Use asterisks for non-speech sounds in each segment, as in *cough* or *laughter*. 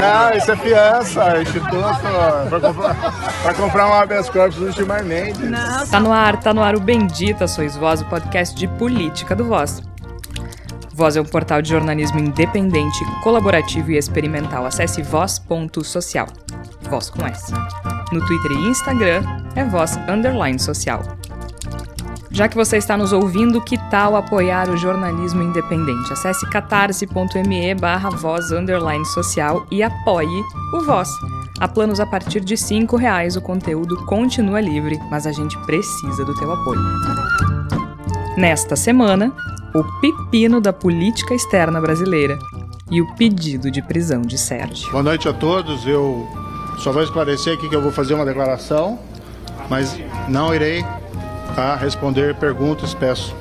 Não, isso é fiança, instituto, pra comprar, pra comprar um habeas corpus do Gilmar Mendes. Tá no ar, tá no ar o Bendita Sois Voz, o podcast de política do Voz. Voz é um portal de jornalismo independente, colaborativo e experimental. Acesse voz.social. Voz com S. No Twitter e Instagram é voz underline social. Já que você está nos ouvindo, que tal apoiar o jornalismo independente? Acesse catarse.me barra voz underline social e apoie o Voz. Há planos a partir de R$ reais, o conteúdo continua livre, mas a gente precisa do teu apoio. Nesta semana, o pepino da política externa brasileira e o pedido de prisão de Sérgio. Boa noite a todos. Eu só vou esclarecer aqui que eu vou fazer uma declaração, mas não irei tá, responder perguntas. Peço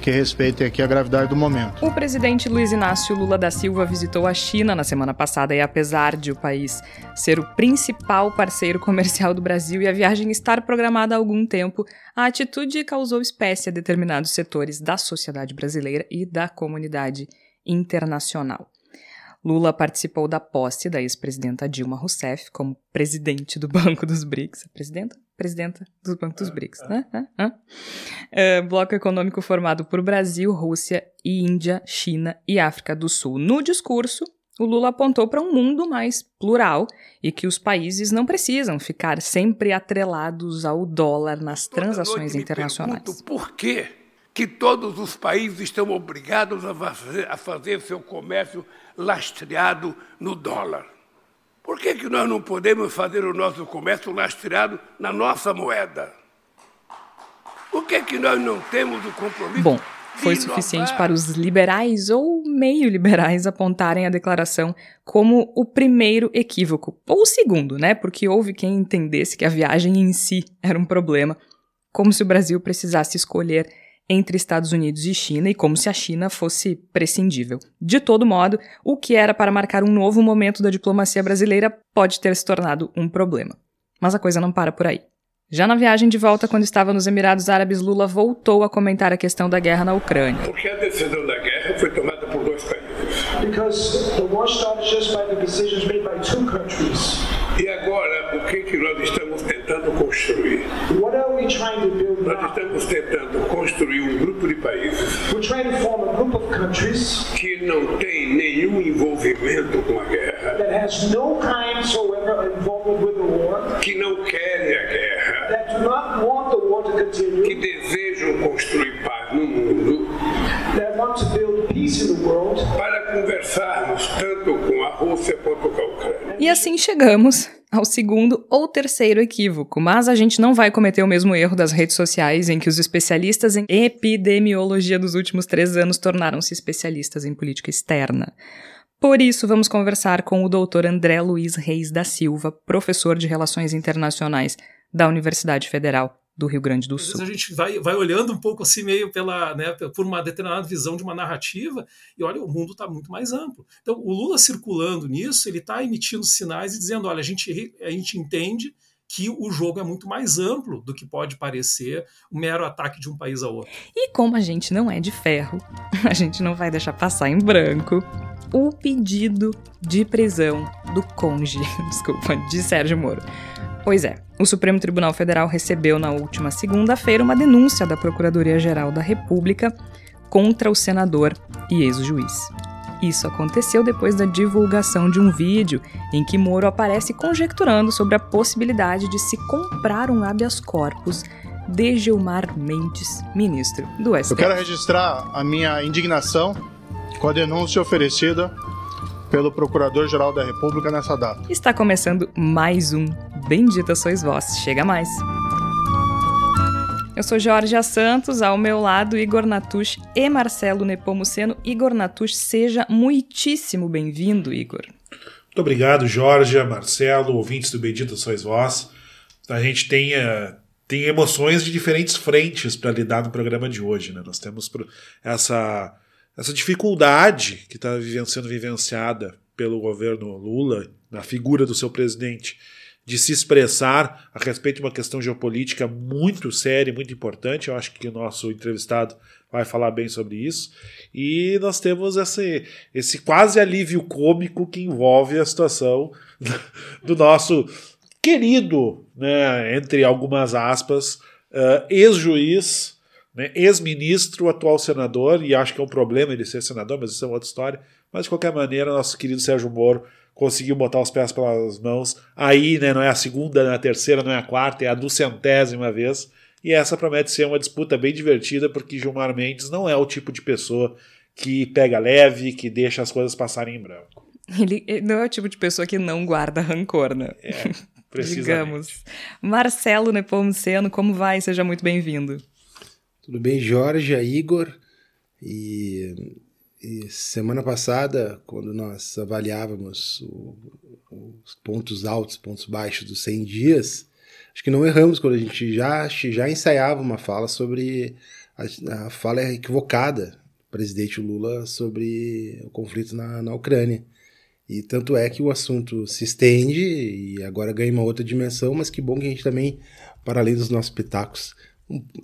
que respeitem aqui a gravidade do momento. O presidente Luiz Inácio Lula da Silva visitou a China na semana passada e, apesar de o país ser o principal parceiro *laughs* comercial do Brasil e a viagem estar programada há algum tempo, a atitude causou espécie a determinados setores da sociedade brasileira e da comunidade internacional. Lula participou da posse da ex-presidenta Dilma Rousseff como presidente do Banco dos BRICS. Presidenta? Presidenta do Banco dos BRICS, né? Uh, bloco econômico formado por Brasil, Rússia, Índia, China e África do Sul. No discurso, o Lula apontou para um mundo mais plural e que os países não precisam ficar sempre atrelados ao dólar nas transações internacionais. por quê que todos os países estão obrigados a fazer, a fazer seu comércio lastreado no dólar. Por que, que nós não podemos fazer o nosso comércio lastreado na nossa moeda? Por que, que nós não temos o compromisso? Bom, foi suficiente para os liberais ou meio liberais apontarem a declaração como o primeiro equívoco, ou o segundo, né? Porque houve quem entendesse que a viagem em si era um problema, como se o Brasil precisasse escolher entre Estados Unidos e China e como se a China fosse prescindível. De todo modo, o que era para marcar um novo momento da diplomacia brasileira pode ter se tornado um problema. Mas a coisa não para por aí. Já na viagem de volta, quando estava nos Emirados Árabes, Lula voltou a comentar a questão da guerra na Ucrânia. Porque a decisão da guerra foi tomada por dois países. Because the war started just by the decisions made by two countries. E agora, o que, que nós estamos construir? What are we trying to build Nós estamos tentando construir um grupo de países We're trying to form a group of countries que não tem nenhum envolvimento com a guerra, that has no kind soever involvement with the war, que não querem a guerra, that do not want the war to que desejam construir paz no mundo, that want to build peace in the world. para conversarmos tanto com a Rússia quanto com a Ucrânia. E assim chegamos ao segundo ou terceiro equívoco, mas a gente não vai cometer o mesmo erro das redes sociais em que os especialistas em epidemiologia dos últimos três anos tornaram-se especialistas em política externa. Por isso, vamos conversar com o doutor André Luiz Reis da Silva, professor de Relações Internacionais da Universidade Federal do Rio Grande do Sul. a gente vai, vai olhando um pouco assim, meio pela, né, por uma determinada visão de uma narrativa, e olha, o mundo está muito mais amplo. Então, o Lula circulando nisso, ele está emitindo sinais e dizendo: olha, a gente, a gente entende que o jogo é muito mais amplo do que pode parecer um mero ataque de um país ao outro. E como a gente não é de ferro, *laughs* a gente não vai deixar passar em branco o pedido de prisão do conge, *laughs* desculpa, de Sérgio Moro. Pois é, o Supremo Tribunal Federal recebeu na última segunda-feira uma denúncia da Procuradoria-Geral da República contra o senador e ex-juiz. Isso aconteceu depois da divulgação de um vídeo em que Moro aparece conjecturando sobre a possibilidade de se comprar um habeas corpus de Gilmar Mendes, ministro do STF. Eu quero registrar a minha indignação com a denúncia oferecida pelo Procurador-Geral da República nessa data. Está começando mais um Bendita Sois Vós. Chega mais. Eu sou Jorge Santos, ao meu lado Igor Natush e Marcelo Nepomuceno. Igor Natush, seja muitíssimo bem-vindo, Igor. Muito obrigado, Jorge, Marcelo, ouvintes do Bendito Sois Vós. A gente tem, eh, tem emoções de diferentes frentes para lidar no programa de hoje. Né? Nós temos essa, essa dificuldade que está sendo vivenciada pelo governo Lula, na figura do seu presidente, de se expressar a respeito de uma questão geopolítica muito séria e muito importante. Eu acho que o nosso entrevistado vai falar bem sobre isso. E nós temos esse, esse quase alívio cômico que envolve a situação *laughs* do nosso querido, né, entre algumas aspas, uh, ex-juiz, né, ex-ministro, atual senador, e acho que é um problema ele ser senador, mas isso é uma outra história. Mas de qualquer maneira, nosso querido Sérgio Moro conseguiu botar os pés pelas mãos. Aí, né, não é a segunda, não é a terceira, não é a quarta, é a duzentésima vez. E essa promete ser uma disputa bem divertida, porque Gilmar Mendes não é o tipo de pessoa que pega leve, que deixa as coisas passarem em branco. Ele, não é o tipo de pessoa que não guarda rancor, né? É, *laughs* Digamos. Marcelo Nepomuceno, como vai? Seja muito bem-vindo. Tudo bem, Jorge, Igor. E, e, semana passada, quando nós avaliávamos o, os pontos altos, pontos baixos dos 100 dias, acho que não erramos quando a gente já, já ensaiava uma fala sobre a, a fala equivocada do presidente Lula sobre o conflito na, na Ucrânia. E tanto é que o assunto se estende e agora ganha uma outra dimensão, mas que bom que a gente também, para além dos nossos pitacos,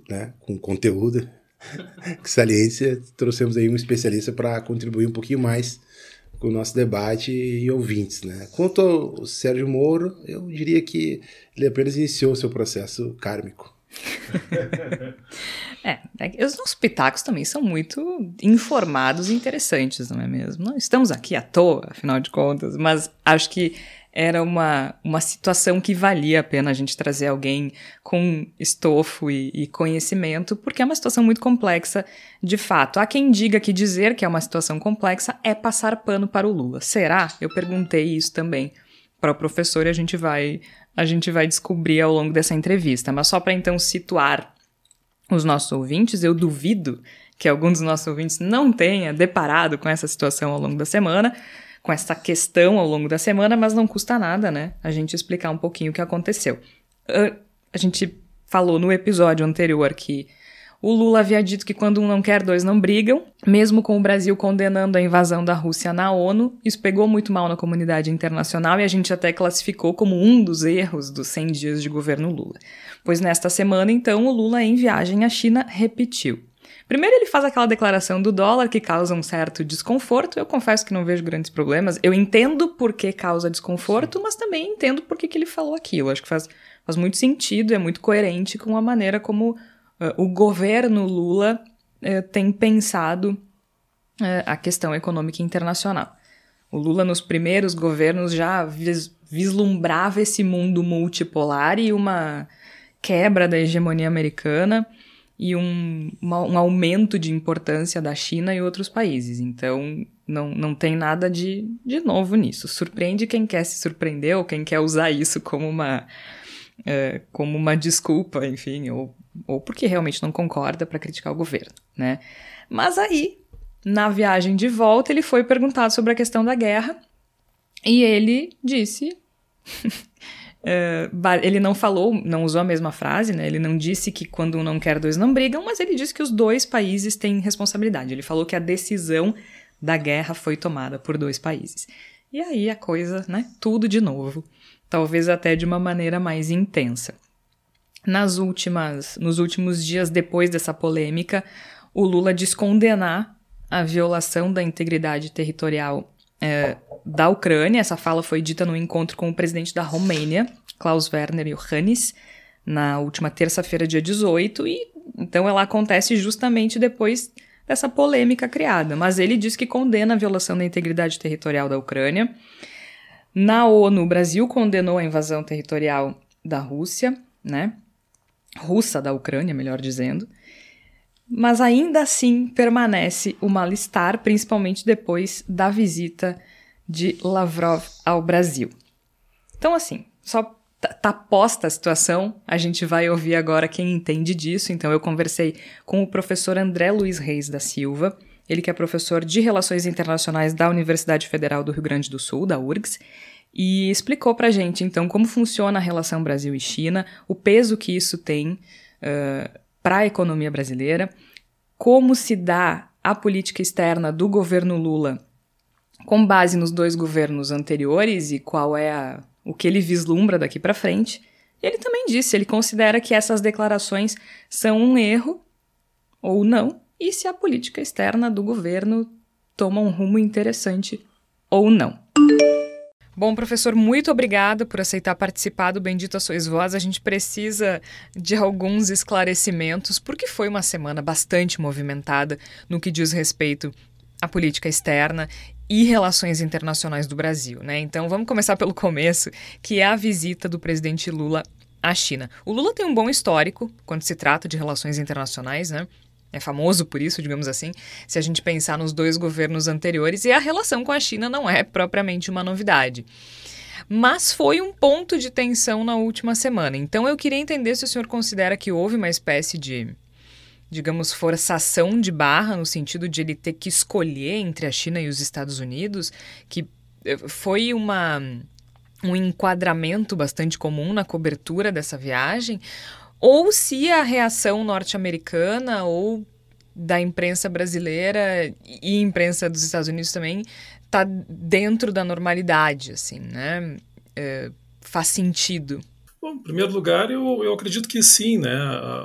né, com conteúdo, *laughs* saliência, trouxemos aí um especialista para contribuir um pouquinho mais com o nosso debate e ouvintes. Né? Quanto ao Sérgio Moro, eu diria que ele apenas iniciou seu processo kármico. *laughs* é, é, os nossos pitacos também são muito informados e interessantes, não é mesmo? Não estamos aqui à toa, afinal de contas, mas acho que era uma, uma situação que valia a pena a gente trazer alguém com estofo e, e, conhecimento, porque é uma situação muito complexa, de fato. Há quem diga que dizer que é uma situação complexa é passar pano para o Lula. Será? Eu perguntei isso também para o professor e a gente vai a gente vai descobrir ao longo dessa entrevista. Mas só para então situar os nossos ouvintes, eu duvido que algum dos nossos ouvintes não tenha deparado com essa situação ao longo da semana com essa questão ao longo da semana, mas não custa nada, né? A gente explicar um pouquinho o que aconteceu. A gente falou no episódio anterior que o Lula havia dito que quando um não quer, dois não brigam, mesmo com o Brasil condenando a invasão da Rússia na ONU. Isso pegou muito mal na comunidade internacional e a gente até classificou como um dos erros dos 100 dias de governo Lula. Pois nesta semana, então, o Lula, em viagem à China, repetiu. Primeiro, ele faz aquela declaração do dólar que causa um certo desconforto. Eu confesso que não vejo grandes problemas. Eu entendo por que causa desconforto, mas também entendo por que, que ele falou aquilo. Acho que faz, faz muito sentido, é muito coerente com a maneira como uh, o governo Lula uh, tem pensado uh, a questão econômica internacional. O Lula, nos primeiros governos, já vis vislumbrava esse mundo multipolar e uma quebra da hegemonia americana e um, uma, um aumento de importância da China e outros países. Então, não, não tem nada de, de novo nisso. Surpreende quem quer se surpreender ou quem quer usar isso como uma, é, como uma desculpa, enfim, ou, ou porque realmente não concorda para criticar o governo, né? Mas aí, na viagem de volta, ele foi perguntado sobre a questão da guerra e ele disse *laughs* Uh, ele não falou, não usou a mesma frase, né? Ele não disse que quando um não quer, dois não brigam, mas ele disse que os dois países têm responsabilidade. Ele falou que a decisão da guerra foi tomada por dois países. E aí a coisa, né? Tudo de novo. Talvez até de uma maneira mais intensa. Nas últimas, nos últimos dias depois dessa polêmica, o Lula diz condenar a violação da integridade territorial é, da Ucrânia. Essa fala foi dita no encontro com o presidente da Romênia, Klaus Werner Iohannis, na última terça-feira, dia 18, e então ela acontece justamente depois dessa polêmica criada. Mas ele diz que condena a violação da integridade territorial da Ucrânia. Na ONU, o Brasil condenou a invasão territorial da Rússia, né? Russa da Ucrânia, melhor dizendo. Mas ainda assim permanece o mal-estar, principalmente depois da visita de Lavrov ao Brasil. Então, assim, só tá, tá posta a situação, a gente vai ouvir agora quem entende disso. Então, eu conversei com o professor André Luiz Reis da Silva, ele que é professor de Relações Internacionais da Universidade Federal do Rio Grande do Sul, da URGS, e explicou pra gente, então, como funciona a relação Brasil e China, o peso que isso tem uh, para a economia brasileira, como se dá a política externa do governo Lula com base nos dois governos anteriores e qual é a, o que ele vislumbra daqui para frente. Ele também disse, ele considera que essas declarações são um erro ou não, e se a política externa do governo toma um rumo interessante ou não. Bom, professor, muito obrigada por aceitar participar do Bendita Sois Voz. A gente precisa de alguns esclarecimentos, porque foi uma semana bastante movimentada no que diz respeito à política externa e relações internacionais do Brasil, né? Então vamos começar pelo começo, que é a visita do presidente Lula à China. O Lula tem um bom histórico quando se trata de relações internacionais, né? É famoso por isso, digamos assim, se a gente pensar nos dois governos anteriores, e a relação com a China não é propriamente uma novidade. Mas foi um ponto de tensão na última semana. Então eu queria entender se o senhor considera que houve uma espécie de, digamos, forçação de barra, no sentido de ele ter que escolher entre a China e os Estados Unidos, que eh, foi uma, um enquadramento bastante comum na cobertura dessa viagem, ou se a reação norte-americana ou da imprensa brasileira e imprensa dos Estados Unidos também está dentro da normalidade, assim, né? É, faz sentido. Bom, em primeiro lugar, eu, eu acredito que sim, né?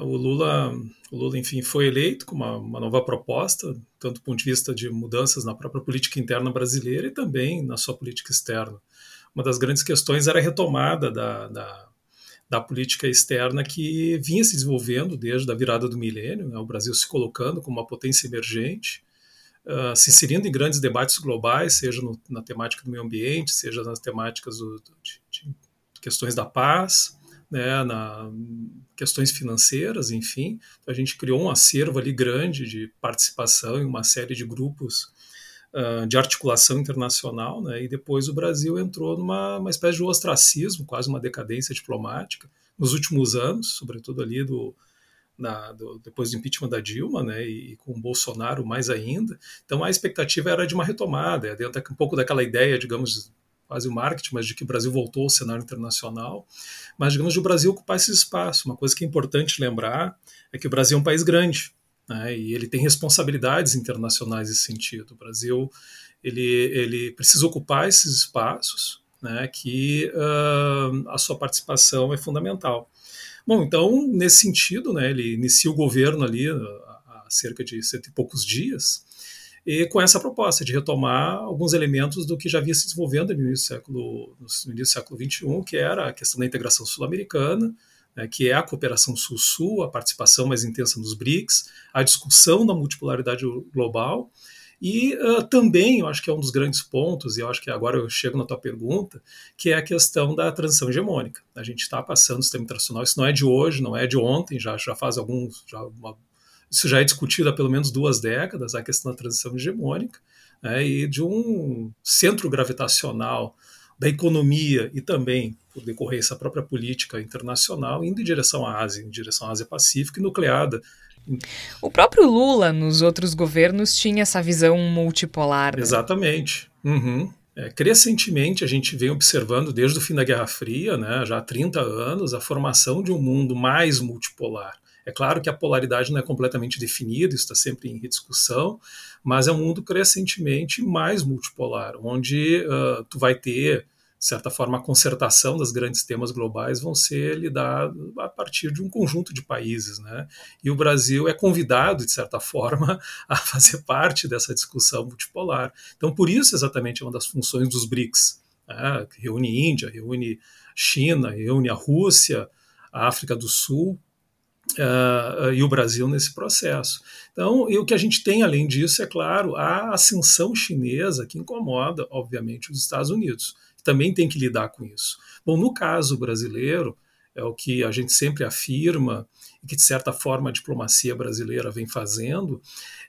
O Lula, o Lula, enfim, foi eleito com uma, uma nova proposta, tanto do ponto de vista de mudanças na própria política interna brasileira e também na sua política externa. Uma das grandes questões era a retomada da, da da política externa que vinha se desenvolvendo desde a virada do milênio, né, o Brasil se colocando como uma potência emergente, uh, se inserindo em grandes debates globais, seja no, na temática do meio ambiente, seja nas temáticas do, de, de, questões da paz, né, na questões financeiras, enfim. A gente criou um acervo ali grande de participação em uma série de grupos de articulação internacional, né? e depois o Brasil entrou numa uma espécie de ostracismo, quase uma decadência diplomática, nos últimos anos, sobretudo ali do, na, do, depois do impeachment da Dilma, né, e, e, com o Bolsonaro mais ainda. Então a expectativa era de uma retomada, é dentro um pouco daquela ideia, digamos, quase o marketing, mas de que o Brasil voltou ao cenário internacional, mas digamos de o Brasil ocupar esse espaço. Uma coisa que é importante lembrar é que o Brasil é um país grande, né? E ele tem responsabilidades internacionais nesse sentido. O Brasil ele, ele precisa ocupar esses espaços, né? Que uh, a sua participação é fundamental. Bom, então nesse sentido, né? Ele inicia o governo ali há cerca de cento e poucos dias e com essa proposta de retomar alguns elementos do que já havia se desenvolvendo no início do século, no início do século XXI, que era a questão da integração sul-americana, né, que é a cooperação sul-sul, a participação mais intensa nos BRICS, a discussão da multipolaridade global. E uh, também, eu acho que é um dos grandes pontos, e eu acho que agora eu chego na tua pergunta, que é a questão da transição hegemônica. A gente está passando o sistema internacional, isso não é de hoje, não é de ontem, já, já faz alguns. Já uma, isso já é discutido há pelo menos duas décadas, a questão da transição hegemônica, né, e de um centro gravitacional da economia e também, por decorrência, a própria política internacional, indo em direção à Ásia, em direção à Ásia-Pacífico e nucleada. O próprio Lula, nos outros governos, tinha essa visão multipolar. Né? Exatamente. Uhum. É, crescentemente, a gente vem observando, desde o fim da Guerra Fria, né, já há 30 anos, a formação de um mundo mais multipolar. É claro que a polaridade não é completamente definida, isso está sempre em rediscussão, mas é um mundo crescentemente mais multipolar, onde uh, tu vai ter de certa forma, a concertação dos grandes temas globais vão ser lidados a partir de um conjunto de países, né? E o Brasil é convidado, de certa *laughs* forma, a fazer parte dessa discussão multipolar. Então, por isso, exatamente, é uma das funções dos BRICS, né? reúne Índia, reúne China, reúne a Rússia, a África do Sul, Uh, e o Brasil nesse processo. Então, e o que a gente tem além disso, é claro, a ascensão chinesa que incomoda, obviamente, os Estados Unidos também tem que lidar com isso. Bom, no caso brasileiro, é o que a gente sempre afirma e que, de certa forma, a diplomacia brasileira vem fazendo,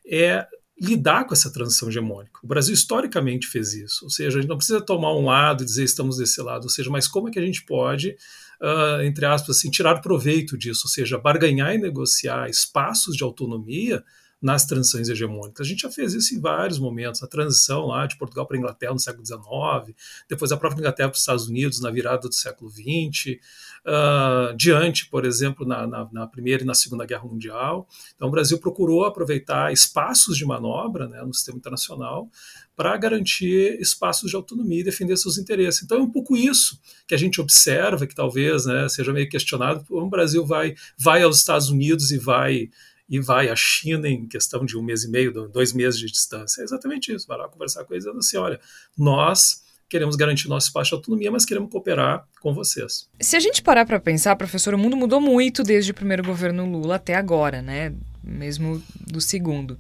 é lidar com essa transição hegemônica. O Brasil historicamente fez isso, ou seja, a gente não precisa tomar um lado e dizer estamos desse lado, ou seja, mas como é que a gente pode, uh, entre aspas, assim, tirar proveito disso, ou seja, barganhar e negociar espaços de autonomia nas transições hegemônicas. A gente já fez isso em vários momentos, a transição lá de Portugal para a Inglaterra no século XIX, depois a própria Inglaterra para os Estados Unidos na virada do século XX, uh, diante, por exemplo, na, na, na, Primeira e na Segunda Guerra Mundial. Então, o Brasil procurou aproveitar espaços de manobra né, no sistema internacional para garantir espaços de autonomia e defender seus interesses. Então é um pouco isso que a gente observa, que talvez né, seja meio questionado, o Brasil vai, vai aos Estados Unidos e vai e vai à China em questão de um mês e meio, dois meses de distância. É exatamente isso. Vai lá conversar com eles dizendo assim: olha, nós queremos garantir nosso espaço de autonomia, mas queremos cooperar com vocês. Se a gente parar para pensar, professor, o mundo mudou muito desde o primeiro governo Lula até agora, né? Mesmo do segundo.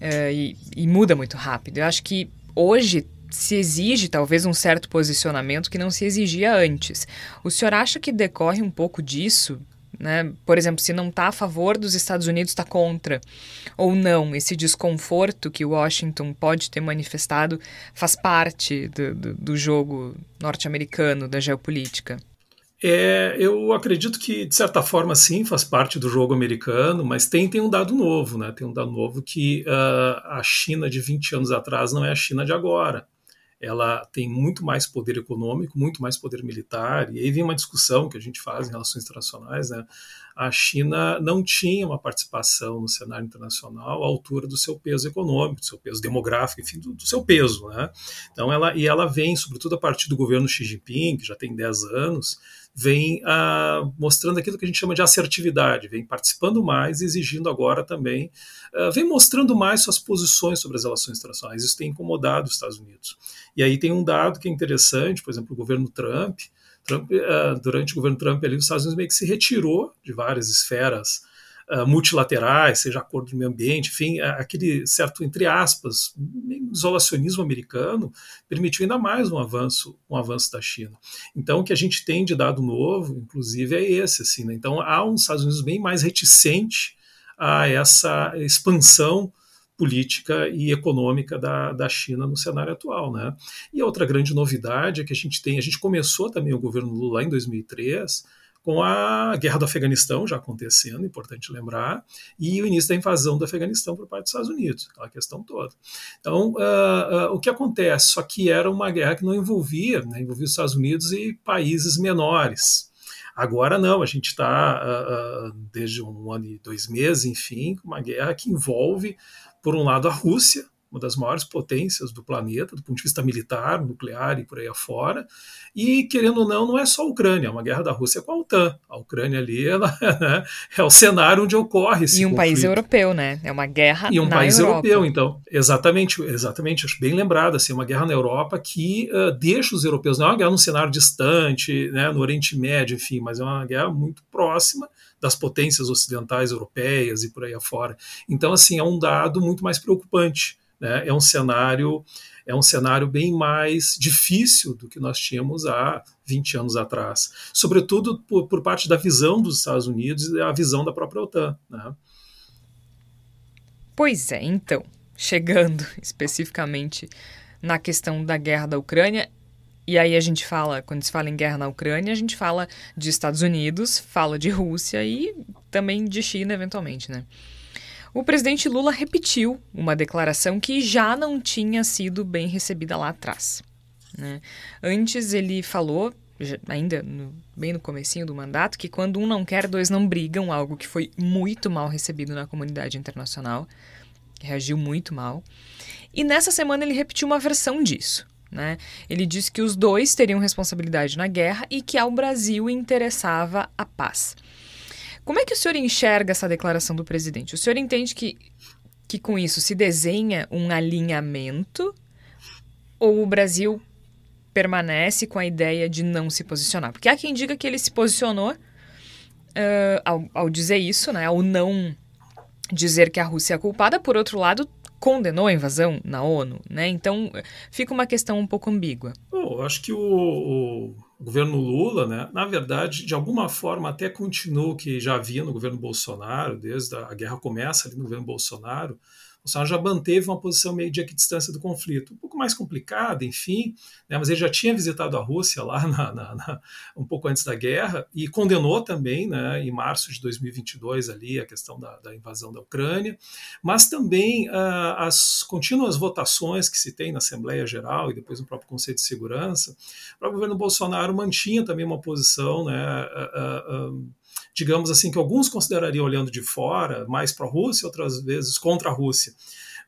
É, e, e muda muito rápido. Eu acho que hoje se exige talvez um certo posicionamento que não se exigia antes. O senhor acha que decorre um pouco disso? Né? Por exemplo, se não está a favor dos Estados Unidos, está contra. Ou não, esse desconforto que Washington pode ter manifestado faz parte do, do, do jogo norte-americano, da geopolítica? É, eu acredito que, de certa forma, sim, faz parte do jogo americano, mas tem, tem um dado novo, né? Tem um dado novo que uh, a China de 20 anos atrás não é a China de agora ela tem muito mais poder econômico, muito mais poder militar, e aí vem uma discussão que a gente faz em relações internacionais, né? A China não tinha uma participação no cenário internacional à altura do seu peso econômico, do seu peso demográfico, enfim, do, do seu peso, né? Então ela e ela vem, sobretudo a partir do governo Xi Jinping, que já tem 10 anos, vem ah, mostrando aquilo que a gente chama de assertividade, vem participando mais, exigindo agora também, ah, vem mostrando mais suas posições sobre as relações internacionais. Isso tem incomodado os Estados Unidos. E aí tem um dado que é interessante, por exemplo, o governo Trump, Trump ah, durante o governo Trump ali, os Estados Unidos meio que se retirou de várias esferas uh, multilaterais, seja acordo de meio ambiente, enfim, aquele certo, entre aspas, isolacionismo americano permitiu ainda mais um avanço, um avanço da China. Então, o que a gente tem de dado novo, inclusive, é esse. Assim, né? Então, há um Estados Unidos bem mais reticente a essa expansão política e econômica da, da China no cenário atual. Né? E outra grande novidade é que a gente tem, a gente começou também o governo Lula em 2003 com a guerra do Afeganistão já acontecendo, importante lembrar, e o início da invasão do Afeganistão por parte dos Estados Unidos, aquela questão toda. Então, uh, uh, o que acontece? Só que era uma guerra que não envolvia, né, envolvia os Estados Unidos e países menores. Agora não, a gente está, uh, desde um ano e dois meses, enfim, uma guerra que envolve, por um lado, a Rússia, uma das maiores potências do planeta, do ponto de vista militar, nuclear e por aí afora. E, querendo ou não, não é só a Ucrânia, é uma guerra da Rússia com a OTAN. A Ucrânia ali ela, *laughs* né, é o cenário onde ocorre esse E um conflito. país europeu, né? É uma guerra E um país Europa. europeu, então. Exatamente, exatamente. Acho bem lembrado, assim, uma guerra na Europa que uh, deixa os europeus, não é uma guerra num cenário distante, né, no Oriente Médio, enfim, mas é uma guerra muito próxima das potências ocidentais europeias e por aí afora. Então, assim, é um dado muito mais preocupante né, é um cenário é um cenário bem mais difícil do que nós tínhamos há 20 anos atrás, sobretudo por, por parte da visão dos Estados Unidos e a visão da própria OTAN. Né? Pois é, então, chegando *laughs* especificamente na questão da guerra da Ucrânia, e aí a gente fala, quando se fala em guerra na Ucrânia, a gente fala de Estados Unidos, fala de Rússia e também de China, eventualmente, né? O presidente Lula repetiu uma declaração que já não tinha sido bem recebida lá atrás. Né? Antes ele falou, ainda no, bem no comecinho do mandato, que quando um não quer, dois não brigam, algo que foi muito mal recebido na comunidade internacional, reagiu muito mal. E nessa semana ele repetiu uma versão disso. Né? Ele disse que os dois teriam responsabilidade na guerra e que ao Brasil interessava a paz. Como é que o senhor enxerga essa declaração do presidente? O senhor entende que, que com isso se desenha um alinhamento ou o Brasil permanece com a ideia de não se posicionar? Porque há quem diga que ele se posicionou uh, ao, ao dizer isso, né, ao não dizer que a Rússia é culpada, por outro lado, condenou a invasão na ONU, né? Então fica uma questão um pouco ambígua. Eu acho que o, o, governo Lula, né, na verdade, de alguma forma até continuou o que já havia no governo Bolsonaro, desde a, a guerra começa ali no governo Bolsonaro, Bolsonaro já manteve uma posição meio de equidistância do conflito, um pouco mais complicada, enfim, né, mas ele já tinha visitado a Rússia lá na, na, na, um pouco antes da guerra e condenou também, né, em março de 2022 ali a questão da, da invasão da Ucrânia, mas também uh, as contínuas votações que se tem na Assembleia Geral e depois no próprio Conselho de Segurança, o governo Bolsonaro mantinha também uma posição, né, uh, uh, digamos assim, que alguns considerariam olhando de fora, mais para a Rússia, outras vezes contra a Rússia.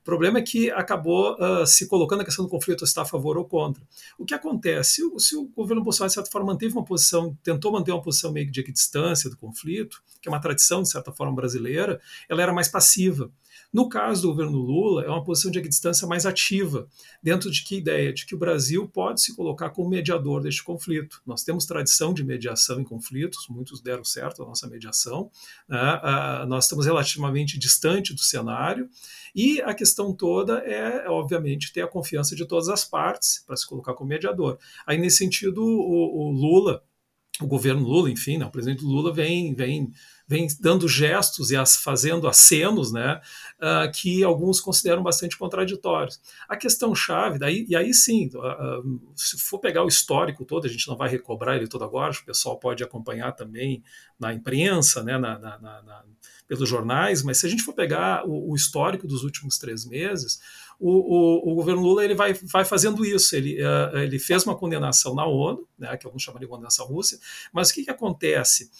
problema é que acabou uh, se colocando a questão do conflito está a favor ou contra. O que acontece? Se o, se o governo Bolsonaro, de certa forma, manteve uma posição, tentou manter uma posição meio de equidistância do conflito, que é uma tradição, de certa forma, brasileira, ela era mais passiva. No caso do governo Lula, é uma posição de equidistância mais ativa, dentro de que ideia? De que o Brasil pode se colocar como mediador deste conflito. Nós temos tradição de mediação em conflitos, muitos deram certo a nossa mediação, né? ah, nós estamos relativamente distante do cenário, e a questão toda é, obviamente, ter a confiança de todas as partes para se colocar como mediador. Aí, nesse sentido, o, o Lula, o governo Lula, enfim, né, o presidente Lula vem, vem vem dando gestos e as, fazendo acenos né, uh, que alguns consideram bastante contraditórios. A questão chave, daí, e aí sim, uh, se for pegar o histórico todo, a gente não vai recobrar ele todo agora, o pessoal pode acompanhar também na imprensa, né, na, na, na, pelos jornais, mas se a gente for pegar o, o histórico dos últimos três meses, o, o, o, governo Lula ele vai, vai fazendo isso. Ele, uh, ele fez uma condenação na ONU, né, que alguns chamam de condenação russa, mas o que, que acontece?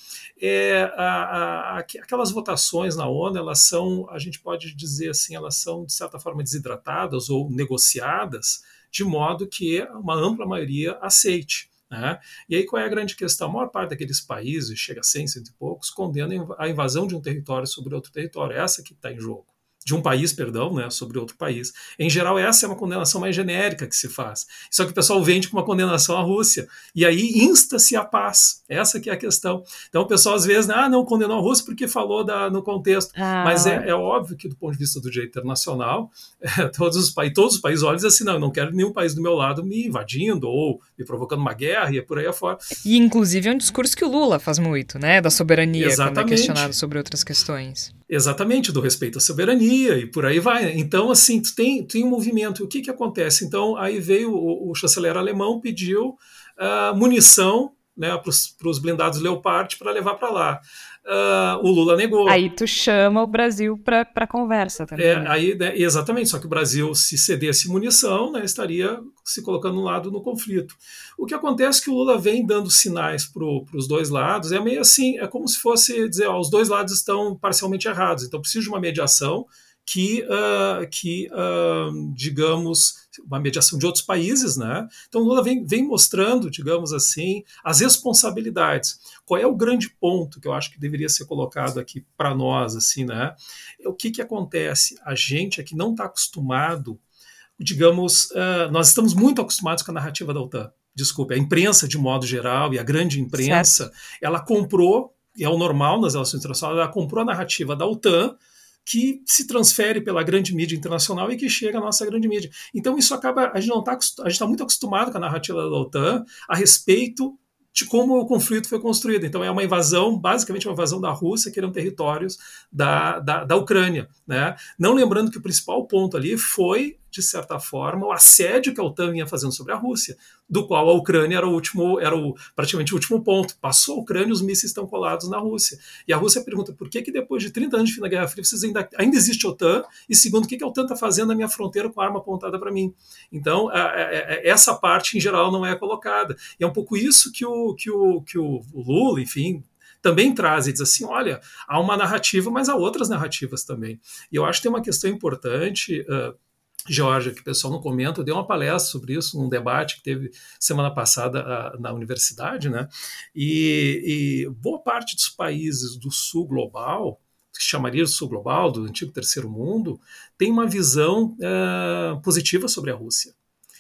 É, a, a, aquelas votações na ONU, elas são, a gente pode dizer assim, elas são, de certa forma, desidratadas ou negociadas, de modo que uma ampla maioria aceite. Né? E aí qual é a grande questão? A maior parte daqueles países, chega a 100, cento e poucos, condenam a invasão de um território sobre outro território. Essa que está em jogo de um país, perdão, né, sobre outro país. Em geral, essa é uma condenação mais genérica que se faz. Só que o pessoal vende com uma condenação à Rússia. E aí insta-se a paz. Essa que é a questão. Então o pessoal às vezes, ah, não condenou a Rússia porque falou da, no contexto. Ah. Mas é, é, óbvio que do ponto de vista do direito internacional, *laughs* é, todos, os, todos os países olham assim, não, eu não quero nenhum país do meu lado me invadindo ou me provocando uma guerra e é por aí afora. E inclusive é um discurso que o Lula faz muito, né, da soberania, Exatamente. quando é questionado sobre outras questões. Exatamente, do respeito à soberania e por aí vai. Então, assim, tem, tem um movimento. O que, que acontece? Então, aí veio o, o chanceler alemão, pediu uh, munição né, para os blindados Leopard para levar para lá. Uh, o Lula negou. Aí tu chama o Brasil para conversa também. É, aí, né, exatamente, só que o Brasil, se cedesse munição, né, estaria se colocando no lado no conflito. O que acontece é que o Lula vem dando sinais para os dois lados, é meio assim, é como se fosse dizer, ó, os dois lados estão parcialmente errados, então precisa de uma mediação, que, uh, que uh, digamos, uma mediação de outros países, né? Então Lula vem, vem mostrando, digamos assim, as responsabilidades. Qual é o grande ponto que eu acho que deveria ser colocado aqui para nós, assim, né? O que que acontece? A gente aqui não está acostumado, digamos, uh, nós estamos muito acostumados com a narrativa da OTAN. Desculpe, a imprensa de modo geral e a grande imprensa, certo. ela comprou, e é o normal nas relações internacionais, ela comprou a narrativa da OTAN que se transfere pela grande mídia internacional e que chega à nossa grande mídia. Então isso acaba, a gente não está, a gente está muito acostumado com a narrativa da OTAN a respeito de como o conflito foi construído. Então é uma invasão, basicamente uma invasão da Rússia, que eram territórios da, da, da Ucrânia. Né? Não lembrando que o principal ponto ali foi de certa forma, o assédio que a OTAN vinha fazendo sobre a Rússia, do qual a Ucrânia era o último, era o, praticamente o último ponto. Passou a Ucrânia, os mísseis estão colados na Rússia. E a Rússia pergunta por que, que depois de 30 anos de fim da Guerra Fria, vocês ainda, ainda existe a OTAN? E segundo, o que, que a OTAN está fazendo na minha fronteira com a arma apontada para mim? Então, a, a, a, essa parte, em geral, não é colocada. E é um pouco isso que o, que o, que o Lula, enfim, também traz e diz assim: olha, há uma narrativa, mas há outras narrativas também. E eu acho que tem uma questão importante. Uh, Georgia, que o pessoal não comenta, eu dei uma palestra sobre isso num debate que teve semana passada uh, na universidade, né? E, e, boa parte dos países do sul global, que chamaria de sul global, do antigo terceiro mundo, tem uma visão uh, positiva sobre a Rússia.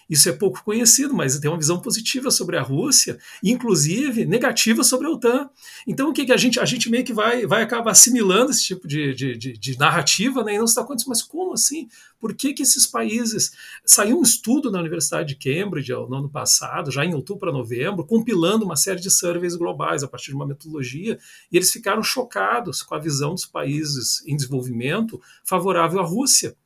Isso é pouco conhecido, mas tem uma visão positiva sobre a Rússia, inclusive negativa sobre a OTAN. Então, o que, que a gente a gente meio que vai, vai acabar assimilando esse tipo de, de, de, de narrativa, né? E não se dá mas como assim? Por que, que esses países. Saiu um estudo na Universidade de Cambridge no ano passado, já em outubro para novembro, compilando uma série de surveys globais a partir de uma metodologia, e eles ficaram chocados com a visão dos países em desenvolvimento favorável à Rússia.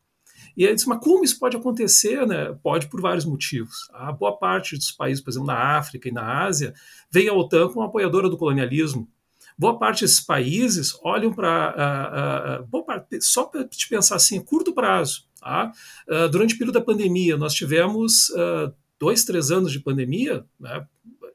E ele disse, mas como isso pode acontecer? Né? Pode por vários motivos. A boa parte dos países, por exemplo, na África e na Ásia, vem a OTAN como apoiadora do colonialismo. Boa parte desses países olham para. Uh, uh, só para te pensar assim, curto prazo. Tá? Uh, durante o período da pandemia, nós tivemos dois, três anos de pandemia, né?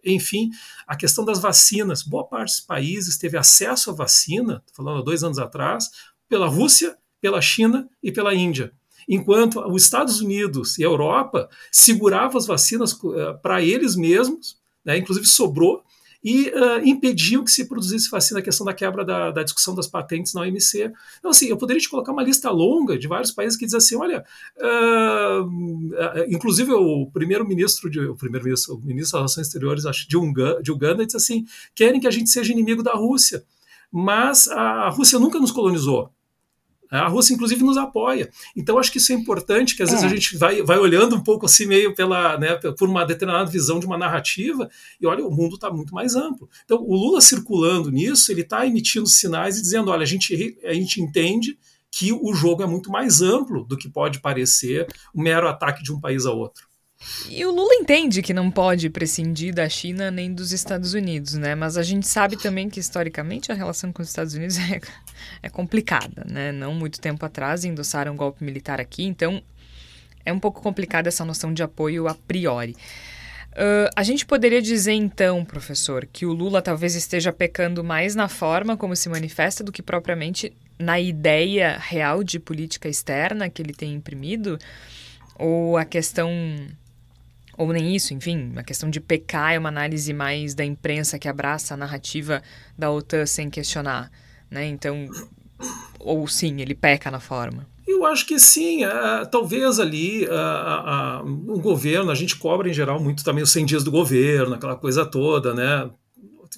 enfim, a questão das vacinas. Boa parte dos países teve acesso à vacina, falando há dois anos atrás, pela Rússia, pela China e pela Índia. Enquanto os Estados Unidos e a Europa seguravam as vacinas uh, para eles mesmos, né, inclusive sobrou, e uh, impediu que se produzisse vacina, a questão da quebra da, da, discussão das patentes na OMC. Então, assim, eu poderia te colocar uma lista longa de vários países que dizem assim, olha, uh, inclusive o primeiro-ministro, o primeiro-ministro, o ministro das Relações Exteriores acho, de, Uganda, de Uganda disse assim, querem que a gente seja inimigo da Rússia, mas a Rússia nunca nos colonizou. A Rússia, inclusive, nos apoia. Então, acho que isso é importante, que às é. vezes a gente vai, vai olhando um pouco assim, meio pela, né, por uma determinada visão de uma narrativa, e olha, o mundo está muito mais amplo. Então, o Lula circulando nisso, ele está emitindo sinais e dizendo: olha, a gente, a gente entende que o jogo é muito mais amplo do que pode parecer um mero ataque de um país a outro. E o Lula entende que não pode prescindir da China nem dos Estados Unidos, né? Mas a gente sabe também que historicamente a relação com os Estados Unidos *laughs* é, é complicada, né? Não muito tempo atrás endossaram um golpe militar aqui, então é um pouco complicada essa noção de apoio a priori. Uh, a gente poderia dizer então, professor, que o Lula talvez esteja pecando mais na forma como se manifesta do que propriamente na ideia real de política externa que ele tem imprimido? Ou a questão ou nem isso, enfim, a questão de pecar é uma análise mais da imprensa que abraça a narrativa da OTAN sem questionar, né? Então, ou sim, ele peca na forma. Eu acho que sim, uh, talvez ali uh, uh, o governo, a gente cobra em geral muito também os 100 dias do governo, aquela coisa toda, né?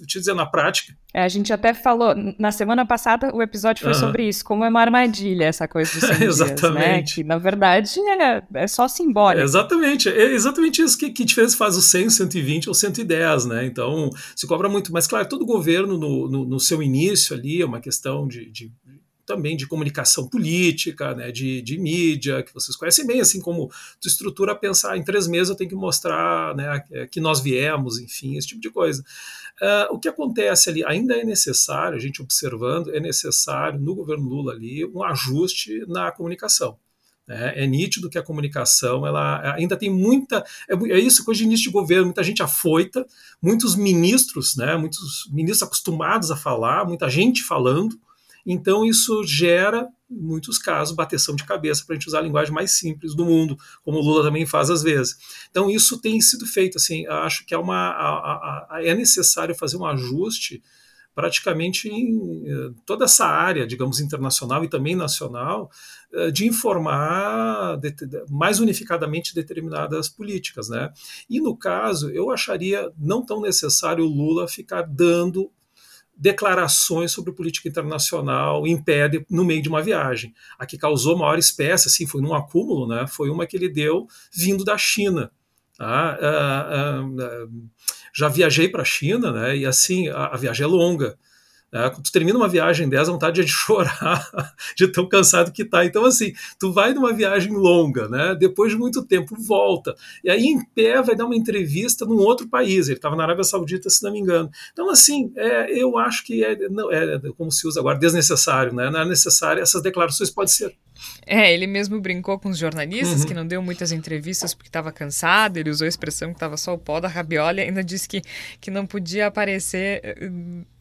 Te dizer, na prática. É, a gente até falou, na semana passada o episódio foi uhum. sobre isso, como é uma armadilha essa coisa dos 100 exatamente. Dias, né? Que, na verdade, é, é só simbólico. É exatamente, é exatamente isso que, que diferença faz o 100, 120 ou 110, né? Então, se cobra muito. Mas, claro, todo governo, no, no, no seu início ali, é uma questão de, de também de comunicação política, né, de, de, mídia, que vocês conhecem bem, assim como tu estrutura pensar em três meses eu tenho que mostrar né, que nós viemos, enfim, esse tipo de coisa. Uh, o que acontece ali ainda é necessário, a gente observando, é necessário no governo Lula ali um ajuste na comunicação. Né? É nítido que a comunicação ela ainda tem muita. É, é isso, coisa de início de governo, muita gente afoita, muitos ministros, né, muitos ministros acostumados a falar, muita gente falando, então, isso gera, em muitos casos, bateção de cabeça, para a gente usar a linguagem mais simples do mundo, como o Lula também faz às vezes. Então, isso tem sido feito. Assim, acho que é, uma, a, a, é necessário fazer um ajuste praticamente em eh, toda essa área, digamos, internacional e também nacional, eh, de informar mais unificadamente determinadas políticas. Né? E, no caso, eu acharia não tão necessário o Lula ficar dando declarações sobre política internacional em pé de, no meio de uma viagem. A que causou maior espécie, assim, foi num acúmulo, né, foi uma que ele deu vindo da China. Tá? Ah, ah, ah, já viajei para a China, né, e assim, a, a viagem é longa. Né? Quando tu termina uma viagem dessa, a vontade é de *laughs* chorar, de tão cansado que tá. Então, assim, tu vai numa viagem longa, né? Depois de muito tempo, volta. E aí, em pé, vai dar uma entrevista num outro país. Ele estava na Arábia Saudita, se não me engano. Então, assim, é, eu acho que é, não, é, como se usa agora, desnecessário, né? Não é necessário. Essas declarações podem ser é, ele mesmo brincou com os jornalistas uhum. que não deu muitas entrevistas porque estava cansado, ele usou a expressão que estava só o pó da rabiola e ainda disse que, que não podia aparecer eh,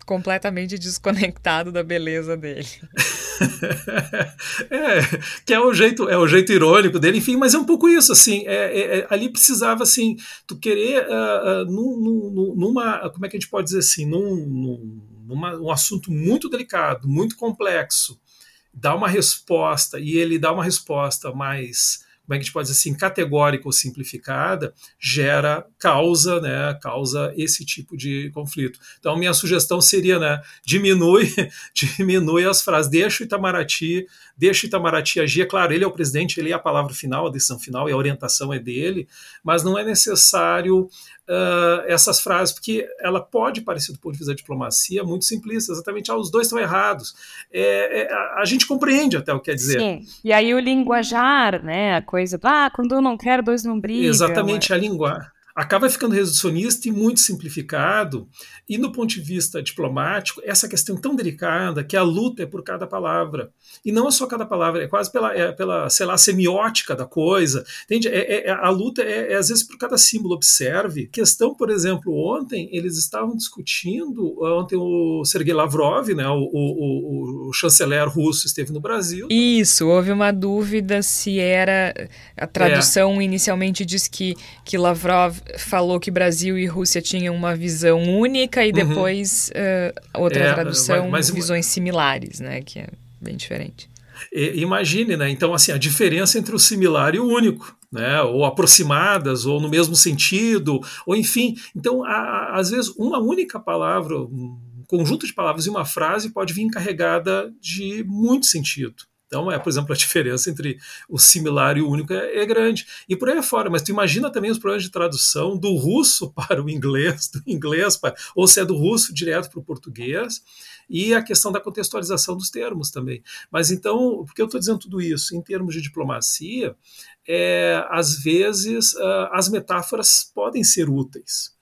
completamente desconectado da beleza dele. *laughs* é, que é o jeito, é o jeito irônico dele, enfim, mas é um pouco isso, assim, é, é, é ali precisava, assim, tu querer, uh, uh, num, numa, como é que a gente pode dizer assim, num, numa, um assunto muito delicado, muito complexo, dar uma resposta, e ele dá uma resposta mais como é que a gente pode dizer assim, categórica ou simplificada, gera causa, né, causa esse tipo de conflito. Então, minha sugestão seria, né, diminui, *laughs* diminui as frases, deixa o Itamaraty, deixa o Itamaraty agir. É claro, ele é o presidente, ele é a palavra final, a decisão final e a orientação é dele, mas não é necessário uh, essas frases, porque ela pode parecer, do ponto de vista da diplomacia, muito simplista, exatamente, ah, os dois estão errados. É, é, a, a, gente compreende até o que quer dizer. Sim, e aí o linguajar, né, a coisa, ah, quando eu não quero, dois não brigam. Exatamente, a linguagem acaba ficando reducionista e muito simplificado. E no ponto de vista diplomático, essa questão tão delicada que a luta é por cada palavra. E não é só cada palavra, é quase pela, é pela sei lá, semiótica da coisa. Entende? É, é, é a luta é, é, às vezes por cada símbolo. Observe. Questão, por exemplo, ontem eles estavam discutindo, ontem o Sergei Lavrov, né, o, o, o, o chanceler russo, esteve no Brasil. Isso, houve uma dúvida se era. A tradução é. inicialmente diz que, que Lavrov falou que Brasil e Rússia tinham uma visão única e uhum. depois uhum. uh, outra é, tradução, mas, visões similares, né? Que é bem diferente. Imagine, né? Então, assim, a diferença entre o similar e o único. Né, ou aproximadas, ou no mesmo sentido, ou enfim. Então, às vezes, uma única palavra, um conjunto de palavras e uma frase pode vir carregada de muito sentido. Então, é, por exemplo, a *laughs* diferença entre o similar e o único é, é, grande. E por aí fora, mas tu imagina também os problemas de tradução do russo *laughs* para o inglês, do inglês para, ou se é do russo direto para o português, e a questão da contextualização dos termos também. Mas então, por que eu estou dizendo tudo isso? Em termos de diplomacia, é, às vezes uh, as metáforas podem ser úteis.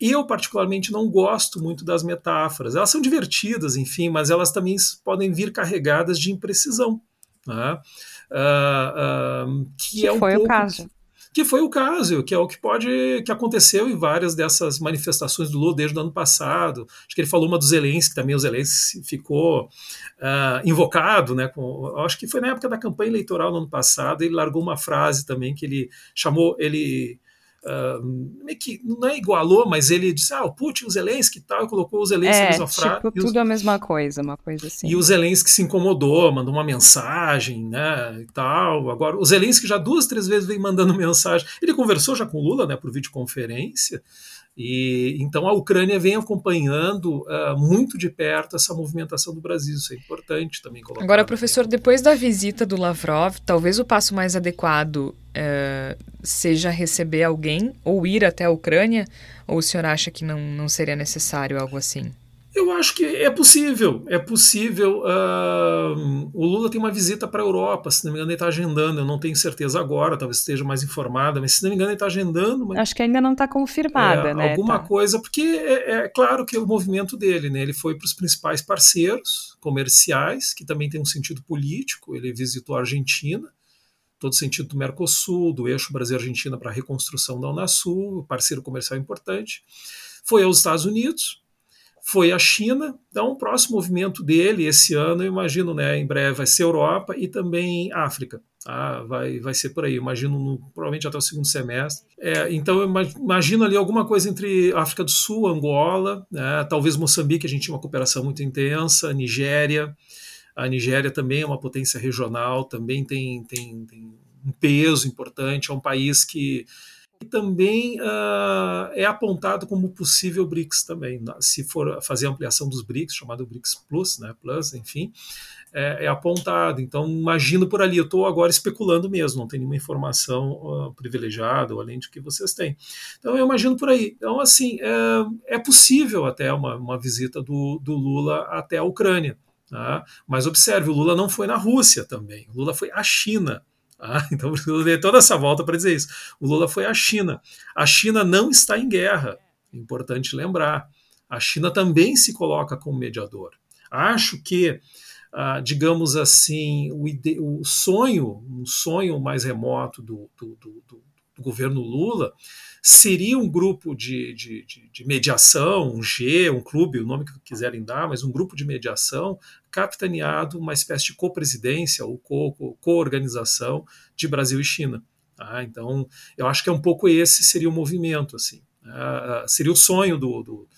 Eu, particularmente, não gosto muito das metáforas. Elas são divertidas, enfim, mas elas também podem vir carregadas de imprecisão. Uh, uh, que, que é um foi pouco, o caso. Que foi o caso, que é o que pode que aconteceu em várias dessas manifestações do Lula desde o ano passado. Acho que ele falou uma do Zelensky, também o Zelensky ficou uh, invocado, né? Com, acho que foi na época da campanha eleitoral no ano passado, ele largou uma frase também que ele chamou, ele Uh, que não é igualou, mas ele disse, ah, o Putin, o Zelensky e tal, e colocou o Zelensky é, na. Tipo, tudo os, a mesma coisa, uma coisa assim. E o Zelensky se incomodou, mandou uma mensagem, né, e tal. Agora, o Zelensky já duas, três vezes vem mandando *laughs* mensagem. Ele conversou já com o Lula, né, por videoconferência, e então a Ucrânia vem acompanhando uh, muito de perto essa movimentação do Brasil. Isso é importante também colocar. Agora, professor, depois da visita do Lavrov, talvez o passo mais adequado uh, seja receber alguém ou ir até a Ucrânia? Ou o senhor acha que não, não seria necessário algo assim? Eu acho que é possível, é possível. Uh, o Lula tem uma visita para a Europa, se não me engano, ele está agendando. Eu não tenho certeza agora, talvez esteja mais informada, mas se não me engano, ele está agendando. Mas, acho que ainda não está confirmada, é, né? Alguma tá. coisa, porque é, é, claro que é o movimento dele, né? Ele foi para os principais parceiros comerciais, que também tem um sentido político. Ele visitou a Argentina, todo sentido do Mercosul, do eixo Brasil-Argentina para a reconstrução da Unasul, parceiro comercial importante. Foi aos Estados Unidos foi a China. Então, o próximo movimento dele esse ano, eu imagino, né, em breve vai ser Europa e também África. Tá? Vai, vai ser por aí, imagino, no, provavelmente até o segundo semestre. É, então, eu imagino ali alguma coisa entre África do Sul, Angola, né, talvez Moçambique, a gente tinha uma cooperação muito intensa, Nigéria. A Nigéria também é uma potência regional, também tem, tem, tem um peso importante, é um país que e também uh, é apontado como possível BRICS também. Se for fazer ampliação dos BRICS, chamado BRICS Plus, né, Plus, enfim, é, é apontado. Então, imagino por ali. Eu estou agora especulando mesmo, não tenho nenhuma informação uh, privilegiada, além de que vocês têm. Então, eu imagino por aí. Então, assim, é, é possível até uma, uma visita do, do Lula até a Ucrânia. Tá? Mas observe, o Lula não foi na Rússia também. O Lula foi à China. Ah, *laughs* então eu dei toda essa volta para dizer isso. O Lula foi à China. A China não está em guerra. Importante lembrar. A China também se coloca como mediador. Acho que, ah, digamos assim, o, o sonho, um sonho mais remoto do, do, do, do governo Lula seria um grupo de, de, de, de, mediação, um G, um clube, o nome que quiserem dar, mas um grupo de mediação capitaneado, uma espécie de co-presidência ou co-organização de Brasil e China. Tá? Então, eu acho que é um pouco esse seria o movimento, assim. Uh, seria o sonho do, do,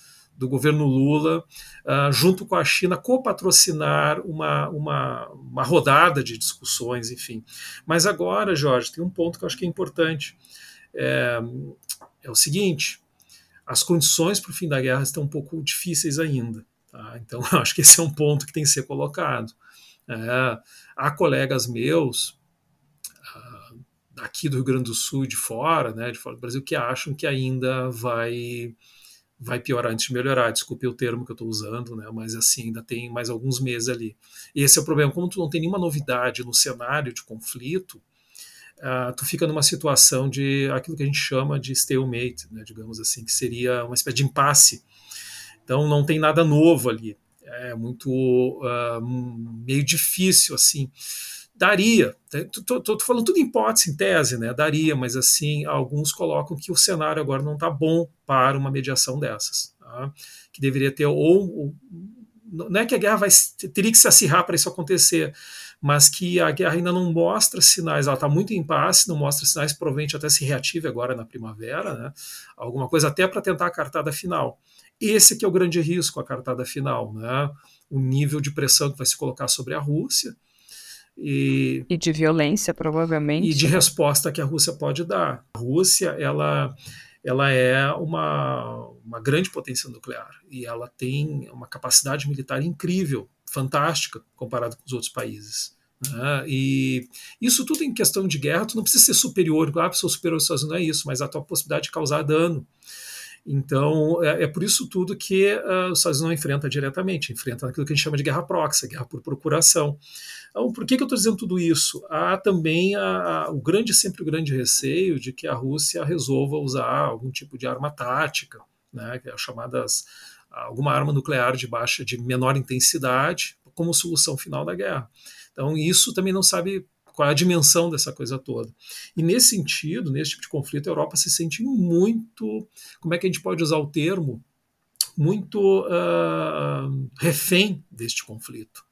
do governo Lula, uh, junto com a China, copatrocinar uma, uma, uma rodada de discussões, enfim. Mas agora, Jorge, tem um ponto que eu acho que é importante. É, é o seguinte: as condições para o fim da guerra estão um pouco difíceis ainda. Tá? Então, *laughs* acho que esse é um ponto que tem que ser colocado. É, há colegas meus uh, aqui do Rio Grande do Sul e de fora, né, de fora do Brasil, que acham que ainda vai vai piorar antes de melhorar. Desculpe o termo que eu estou usando, né, mas assim ainda tem mais alguns meses ali. Esse é o problema. Como tu não tem nenhuma novidade no cenário de conflito, uh, tu fica numa situação de aquilo que a gente chama de stalemate, né, digamos assim, que seria uma espécie de impasse. Então não tem nada novo ali. É muito uh, meio difícil assim. Daria, estou falando tudo em hipótese, em tese, né? Daria, mas assim, alguns colocam que o cenário agora não está bom para uma mediação dessas. Tá? Que deveria ter, ou, ou, não é que a guerra vai, teria que se acirrar para isso acontecer, mas que a guerra ainda não mostra sinais, ela está muito em impasse, não mostra sinais, provavelmente até se reative agora na primavera, né? alguma coisa até para tentar a cartada final. Esse que é o grande risco, a cartada final, né? o nível de pressão que vai se colocar sobre a Rússia, e, e de violência, provavelmente. E de resposta que a Rússia pode dar. A Rússia, ela, ela é uma, uma grande potência nuclear e ela tem uma capacidade militar incrível, fantástica, comparado com os outros países. Né? E isso tudo em questão de guerra, tu não precisa ser superior, ah, sou superior aos Estados Unidos, não é isso, mas a tua possibilidade de causar dano. Então, é, é, por isso tudo que uh, os Estados Unidos não enfrenta diretamente, enfrenta aquilo que a gente chama de guerra proxy, guerra por procuração. Então, por que, que eu estou dizendo tudo isso? Há também a, a, o grande, sempre o grande receio de que a Rússia resolva usar algum tipo de arma tática, né, que é chamadas alguma arma nuclear de baixa, de menor intensidade, como solução final da guerra. Então, isso também não sabe qual é a dimensão dessa coisa toda. E nesse sentido, nesse tipo de conflito, a Europa se sente muito, como é que a gente pode usar o termo, muito uh, refém deste conflito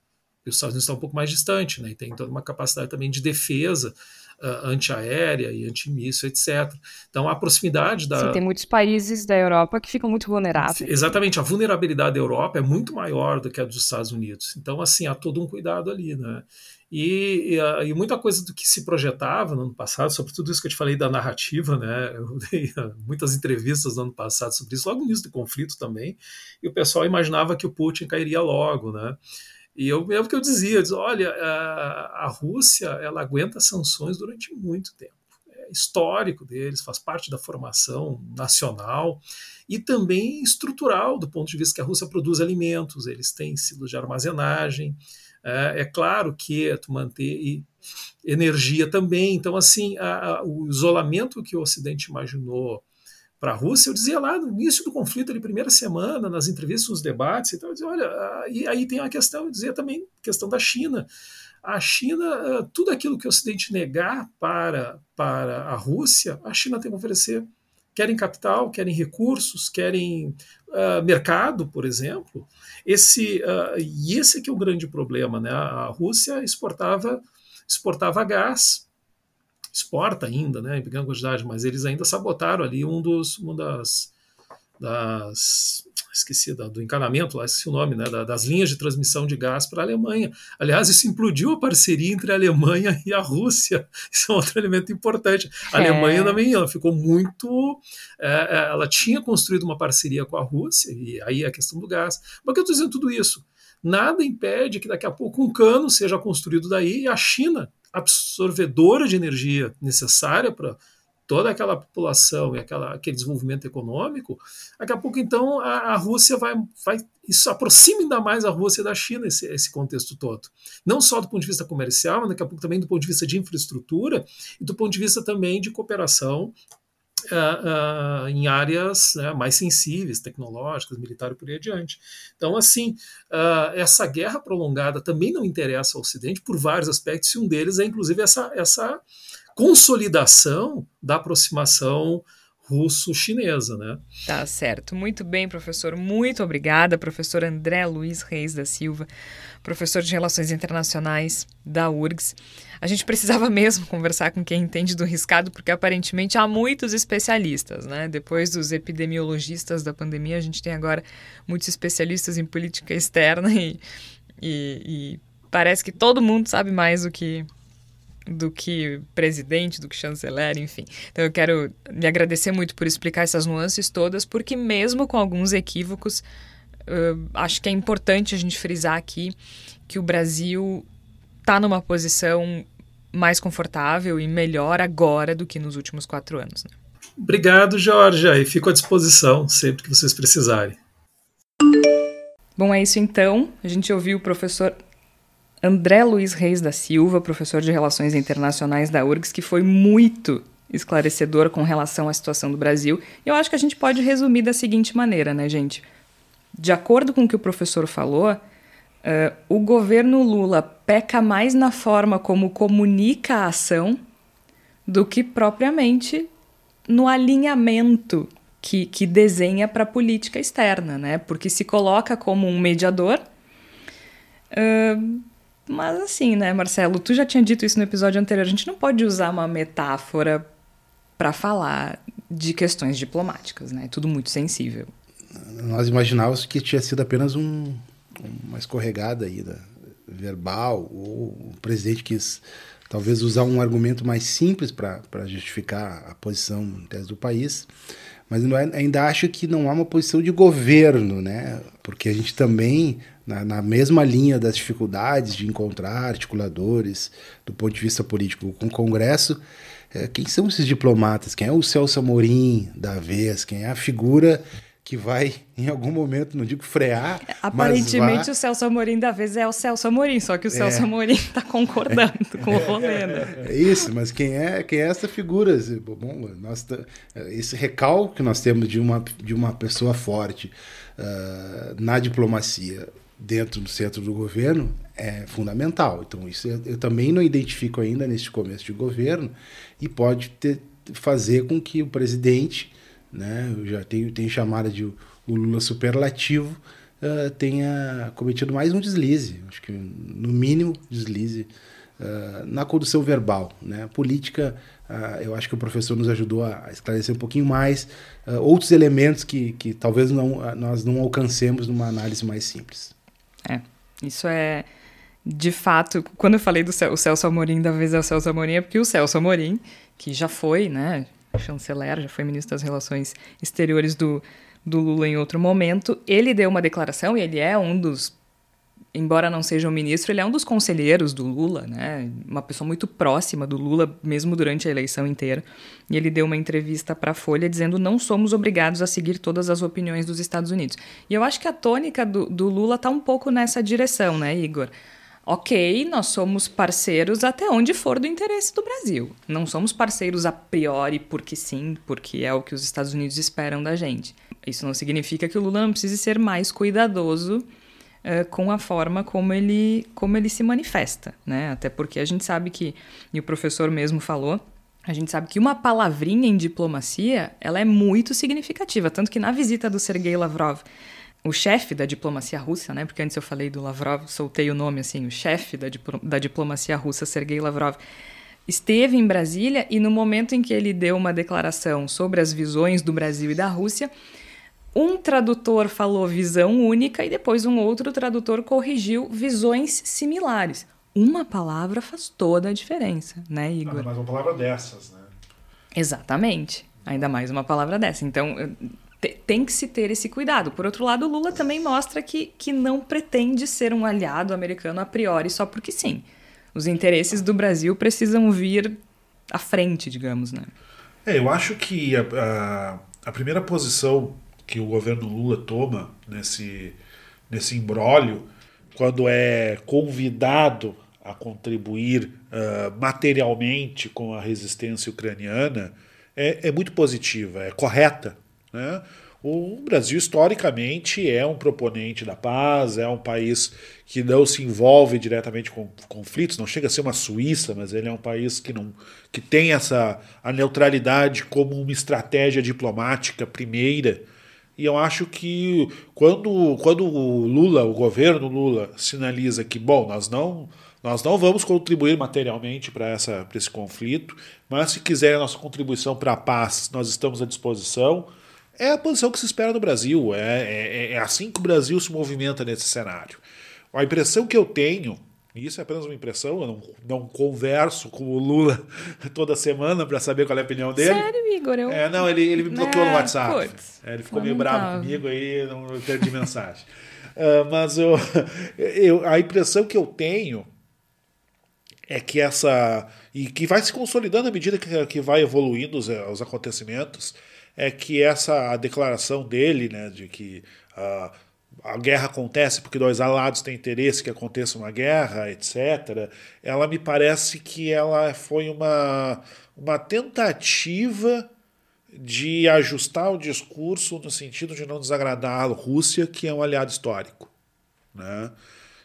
os Estados Unidos está um pouco mais distante, né, e tem toda uma capacidade também de defesa uh, antiaérea e antimíssil, etc. Então, a proximidade da. Sim, tem muitos países da Europa que ficam muito vulneráveis. Exatamente, a vulnerabilidade da Europa é muito maior do que a dos Estados Unidos. Então, assim, há todo um cuidado ali, né? E, e, ah, e, muita coisa do que se projetava no ano passado, sobre tudo isso que eu te falei da narrativa, né? Eu dei ah, muitas entrevistas no ano passado sobre isso, logo no início do conflito também, e o pessoal imaginava que o Putin cairia logo, né? E eu mesmo que eu dizia, eu dizia, olha, a, a Rússia ela aguenta sanções durante muito tempo. É histórico deles, faz parte da formação nacional e também estrutural, do ponto de vista que a Rússia produz alimentos, eles têm ciclos de armazenagem. É, é claro que tu manter energia também. Então, assim, a, a, o isolamento que o Ocidente imaginou para a Rússia, eu dizia lá no início do conflito, ali, primeira semana, nas entrevistas, nos debates, então, eu dizia, olha, e aí tem a questão, eu dizia também, questão da China. A China, eh, tudo aquilo que o Ocidente negar para, para a Rússia, a China tem que oferecer. Querem capital, querem recursos, querem uh, mercado, por exemplo. Esse, uh, e esse que é o grande problema. Né? A Rússia exportava, exportava gás exporta ainda, né, em pequena quantidade, mas eles ainda sabotaram ali um dos, uma das, das esqueci do encanamento lá, esqueci o nome, né, das linhas de transmissão de gás para a Alemanha. Aliás, isso implodiu a parceria entre a Alemanha e a Rússia. *laughs* Isso é um outro elemento importante. A é. Alemanha também ela ficou muito. É, é, ela tinha construído uma parceria com a Rússia, e aí a questão do gás. Por que eu estou dizendo tudo isso? Nada impede que daqui a pouco um cano seja construído daí e a China absorvedora de energia necessária para toda aquela população e aquela, aquele desenvolvimento econômico, daqui a pouco então a, a, Rússia vai, vai isso aproxima ainda mais a Rússia da China esse, esse contexto todo, não só do ponto de vista comercial, mas daqui a pouco também do ponto de vista de infraestrutura e do ponto de vista também de cooperação Uh, uh, em áreas né, mais sensíveis, tecnológicas, militar e por aí adiante. Então, assim, uh, essa guerra prolongada também não interessa ao Ocidente por vários aspectos, e um deles é, inclusive, essa, essa consolidação da aproximação russo-chinesa, né? Tá certo. Muito bem, professor. Muito obrigada, professor André Luiz Reis da Silva, professor de Relações Internacionais da URGS. A gente precisava *laughs* mesmo conversar com quem entende do riscado, porque aparentemente há muitos especialistas, né? Depois dos epidemiologistas da pandemia, a gente tem agora muitos especialistas em política externa *laughs* e, e, e parece que todo mundo sabe mais do que do que presidente, do que chanceler, enfim. Então eu quero lhe agradecer muito por explicar essas nuances todas, porque mesmo com alguns equívocos, uh, acho que é importante a gente frisar aqui que o Brasil está numa posição mais confortável e melhor agora do que nos últimos quatro anos. Né? Obrigado, Jorge, e fico à disposição sempre que vocês precisarem. Bom, é isso então. A gente ouviu o professor André Luiz Reis da Silva, professor de Relações Internacionais da URGS, que foi muito esclarecedor com relação à situação do Brasil. E eu acho que a gente pode resumir da seguinte maneira, né, gente? De acordo com o que o professor falou, uh, o governo Lula peca mais na forma como comunica a ação do que propriamente no alinhamento que, que desenha para a política externa, né? Porque se coloca como um mediador. Uh, mas assim, né, Marcelo, tu já tinha dito isso no episódio anterior, a gente não pode usar uma metáfora para falar de questões diplomáticas, né? É tudo muito sensível. Nós imaginávamos que tinha sido apenas um, uma escorregada aí da, verbal, ou o presidente quis talvez usar um argumento mais simples para justificar a posição em tese do país, mas ainda acho que não há uma posição de governo, né? Porque a gente também, na, na mesma linha das dificuldades de encontrar articuladores do ponto de vista político com o Congresso, é, quem são esses diplomatas? Quem é o Celso Amorim da vez? Quem é a figura que vai, em algum momento, não digo frear. Aparentemente, vai... o Celso Amorim da vez é o Celso Amorim, só que o Celso é. Amorim está concordando com o rolê. Né? É isso, mas quem é, quem é essa figura? Bom, nós, esse recalque que nós temos de uma, de uma pessoa forte uh, na diplomacia dentro do centro do governo é fundamental. Então, isso eu, eu também não identifico ainda neste começo de governo e pode ter, fazer com que o presidente né? Eu já tenho, tenho chamada de o Lula superlativo, uh, tenha cometido mais um deslize, acho que no mínimo deslize uh, na condução verbal. Né? Política, uh, eu acho que o professor nos ajudou a esclarecer um pouquinho mais outros elementos que, que talvez não, nós não alcancemos numa análise mais simples. É, isso é de fato, quando eu falei do Cel Celso Amorim, da vez é o Celso Amorim, é porque o Celso Amorim, que já foi, né, chanceler, já foi ministro das Relações Exteriores do, do Lula em outro momento. Ele deu uma declaração e ele é um dos embora não seja um ministro, ele é um dos conselheiros do Lula, né? Uma pessoa muito próxima do Lula, mesmo durante a eleição inteira. E ele deu uma entrevista para a Folha dizendo: não somos obrigados a seguir todas as opiniões dos Estados Unidos. E eu acho que a tônica do, do Lula está um pouco nessa direção, né, Igor? Ok, nós somos parceiros até onde for do interesse do Brasil. Não somos parceiros a priori porque sim, porque é o que os Estados Unidos esperam da gente. Isso não significa que o Lula não precise ser mais cuidadoso uh, com a forma como ele, como ele se manifesta, né? Até porque a gente sabe que, e o professor mesmo falou, a gente sabe que uma palavrinha em diplomacia, ela é muito significativa, tanto que na visita do Sergei Lavrov o chefe da diplomacia russa, né? Porque antes eu falei do Lavrov, soltei o nome assim, o chefe da, da diplomacia russa, Sergei Lavrov, esteve em Brasília e no momento em que ele deu uma declaração sobre as visões do Brasil e da Rússia, um tradutor falou visão única e depois um outro tradutor corrigiu visões similares. Uma palavra faz toda a diferença, né, Igor? Ainda mais uma palavra dessas, né? Exatamente. Ainda mais uma palavra dessa. Então, tem que se ter esse cuidado. Por outro lado, Lula também mostra que, que não pretende ser um aliado americano a priori só porque sim. Os interesses do Brasil precisam vir à frente, digamos, né? É, eu acho que a, a, a primeira posição que o governo Lula toma nesse, nesse imbróglio, quando é convidado a contribuir uh, materialmente com a resistência ucraniana, é, é muito positiva, é correta né? O Brasil, historicamente, é um proponente da paz, é um país que não se envolve diretamente com conflitos, não chega a ser uma Suíça, mas ele é um país que, não, que tem essa a neutralidade como uma estratégia diplomática primeira. E eu acho que quando, quando o Lula, o governo Lula, sinaliza que, bom, nós não, nós não vamos contribuir materialmente para esse conflito, mas se quiser a nossa contribuição para a paz, nós estamos à disposição é a posição que se espera do Brasil. É, é, é assim que o Brasil se movimenta nesse cenário. A impressão que eu tenho, e isso é apenas uma impressão, eu não, não converso com o Lula *laughs* toda semana para saber qual é a opinião dele. Sério, Igor? Eu... É, não, ele, ele me bloqueou no WhatsApp. É, ele ficou meio bravo comigo aí, não perdi mensagem. Uh, *laughs* mas eu, *laughs* eu, a impressão que eu tenho é que essa. e que vai se consolidando à medida que, que vai evoluindo os, os acontecimentos é que essa a declaração dele, né, de que uh, a guerra acontece porque dois lados têm interesse que aconteça uma guerra, etc. Ela me parece que ela foi uma, uma tentativa de ajustar o discurso no sentido de não desagradar a Rússia, que é um aliado histórico. Né?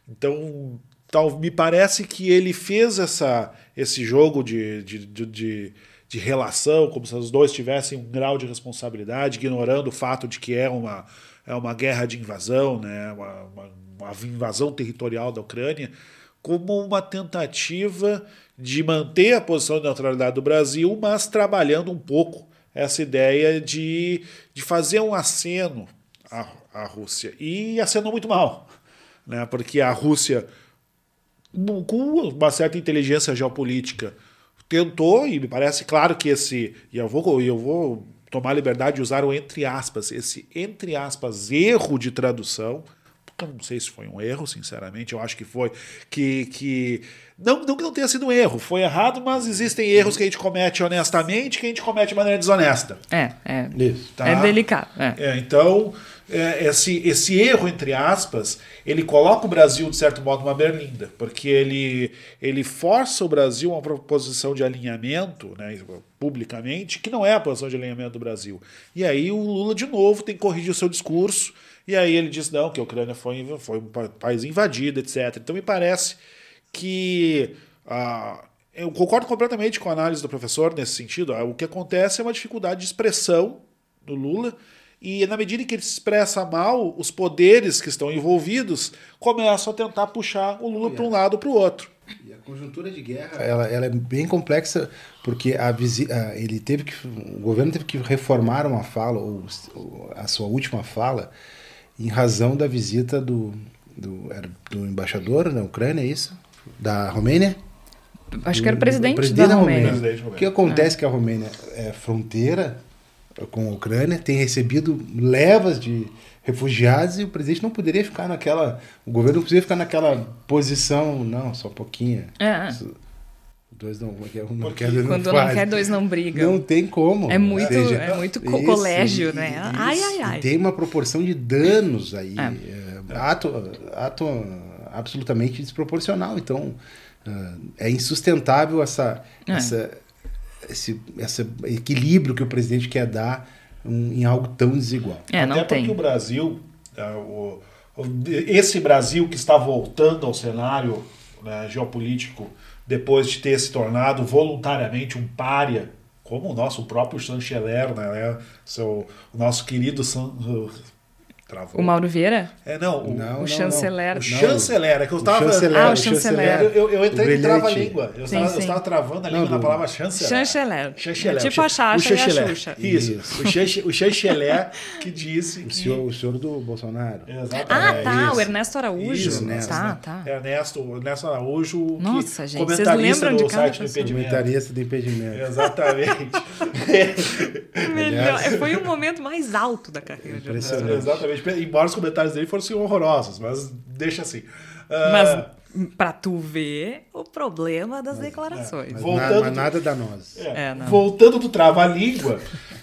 Então, tal, me parece que ele fez essa, esse jogo de, de, de, de, de relação, como se os dois tivessem um grau de responsabilidade, ignorando o fato de que é uma, é uma guerra de invasão, né? uma, uma, uma invasão territorial da Ucrânia, como uma tentativa de manter a posição de neutralidade do Brasil, mas trabalhando um pouco essa ideia de, de fazer um aceno à, à Rússia. E acenou muito mal, né? porque a Rússia, com uma certa inteligência geopolítica, tentou, e me parece claro que esse. E eu vou, eu vou tomar liberdade de usar o entre aspas, esse entre aspas erro de tradução. Eu não sei se foi um erro, sinceramente, eu acho que foi. Que, que não, não que não tenha sido um erro, foi errado, mas existem erros que a gente comete honestamente que a gente comete de maneira desonesta. É, é. Isso, tá? É delicado. É. É, então, é, esse, esse erro, entre aspas, ele coloca o Brasil, de certo modo, numa berlinda, porque ele, ele força o Brasil a uma posição de alinhamento, né, publicamente, que não é a posição de alinhamento do Brasil. E aí o Lula, de novo, tem que corrigir o seu discurso, e aí ele diz, não, que a Ucrânia foi, foi um país invadido, etc. Então me parece que... Ah, eu concordo completamente com a análise do professor nesse sentido. O que acontece é uma dificuldade de expressão do Lula, e na medida em que ele se expressa mal, os poderes que estão envolvidos começam a tentar puxar o Lula para um lado ou para o outro. E a conjuntura de guerra ela, ela é bem complexa porque a, a, ele teve que o governo teve que reformar uma fala ou, a sua última fala em razão da visita do, do, do embaixador na Ucrânia, é isso? Da Romênia? Acho que era o presidente, presidente da, da Romênia. Romênia. O que acontece é. que a Romênia é fronteira com a Ucrânia, tem recebido levas de refugiados e o presidente não poderia ficar naquela. O governo não poderia ficar naquela posição, não, só um pouquinho. É. Dois não, um não quer, dois Quando não, não quer, dois não brigam. Não tem como. É muito, seja, é muito isso, colégio, né? Isso, ai, ai, ai. Tem uma proporção de danos aí. É. É, ato, ato absolutamente desproporcional. Então, é insustentável essa, é. essa esse, esse equilíbrio que o presidente quer dar um, em algo tão desigual. É, não Até tem. porque o Brasil, é, o, esse Brasil que está voltando ao cenário né, geopolítico depois de ter se tornado voluntariamente um pária, como o nosso próprio chanceler, né, seu, o nosso querido Travou. O Mauro Vieira? É, não. O, não, o chanceler. O chanceler, é que eu estava. Ah, o chanceler. Eu, eu, eu entrei em trava-língua. Eu estava travando a língua na palavra chanceler. Chanceler. Chanceler. Tipo a Chacha o e a Xuxa. Isso. Isso. O chanceler que disse. O, senhor, o senhor do Bolsonaro. Exatamente. Ah, tá. Isso. O Ernesto Araújo. Isso, Ernesto. Tá, tá. Ernesto, Ernesto Araújo. Nossa, gente. Vocês lembram de cada site do impedimento. Comentarista do impedimento. Exatamente. *laughs* Melhor. Foi o momento mais alto da carreira. Exatamente. Embora os comentários dele fossem horrorosos, mas deixa assim. Uh, mas para tu ver o problema das mas, declarações. É, voltando mas nada danoso. É, é, voltando do trava-língua,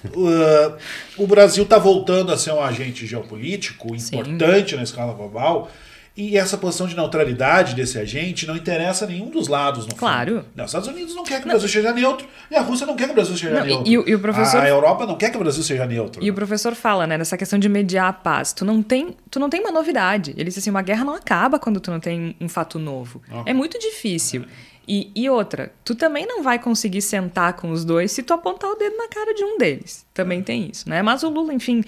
uh, o Brasil está voltando a ser um agente geopolítico importante Sim. na escala global e essa posição de neutralidade desse agente não interessa a nenhum dos lados. No claro. Não, os Estados Unidos não quer que o Brasil seja neutro e a Rússia não quer que o Brasil seja não, neutro. E, e, o professor... A Europa não quer que o Brasil seja neutro. E o professor fala, né, nessa questão de mediar a paz. Tu não tem, tu não tem uma novidade. Ele disse assim, uma guerra não acaba quando tu não tem um fato novo. É muito difícil. E, e, outra, tu também não vai conseguir sentar com os dois se tu apontar o dedo na cara de um deles. Também tem isso, né? Mas o Lula, enfim,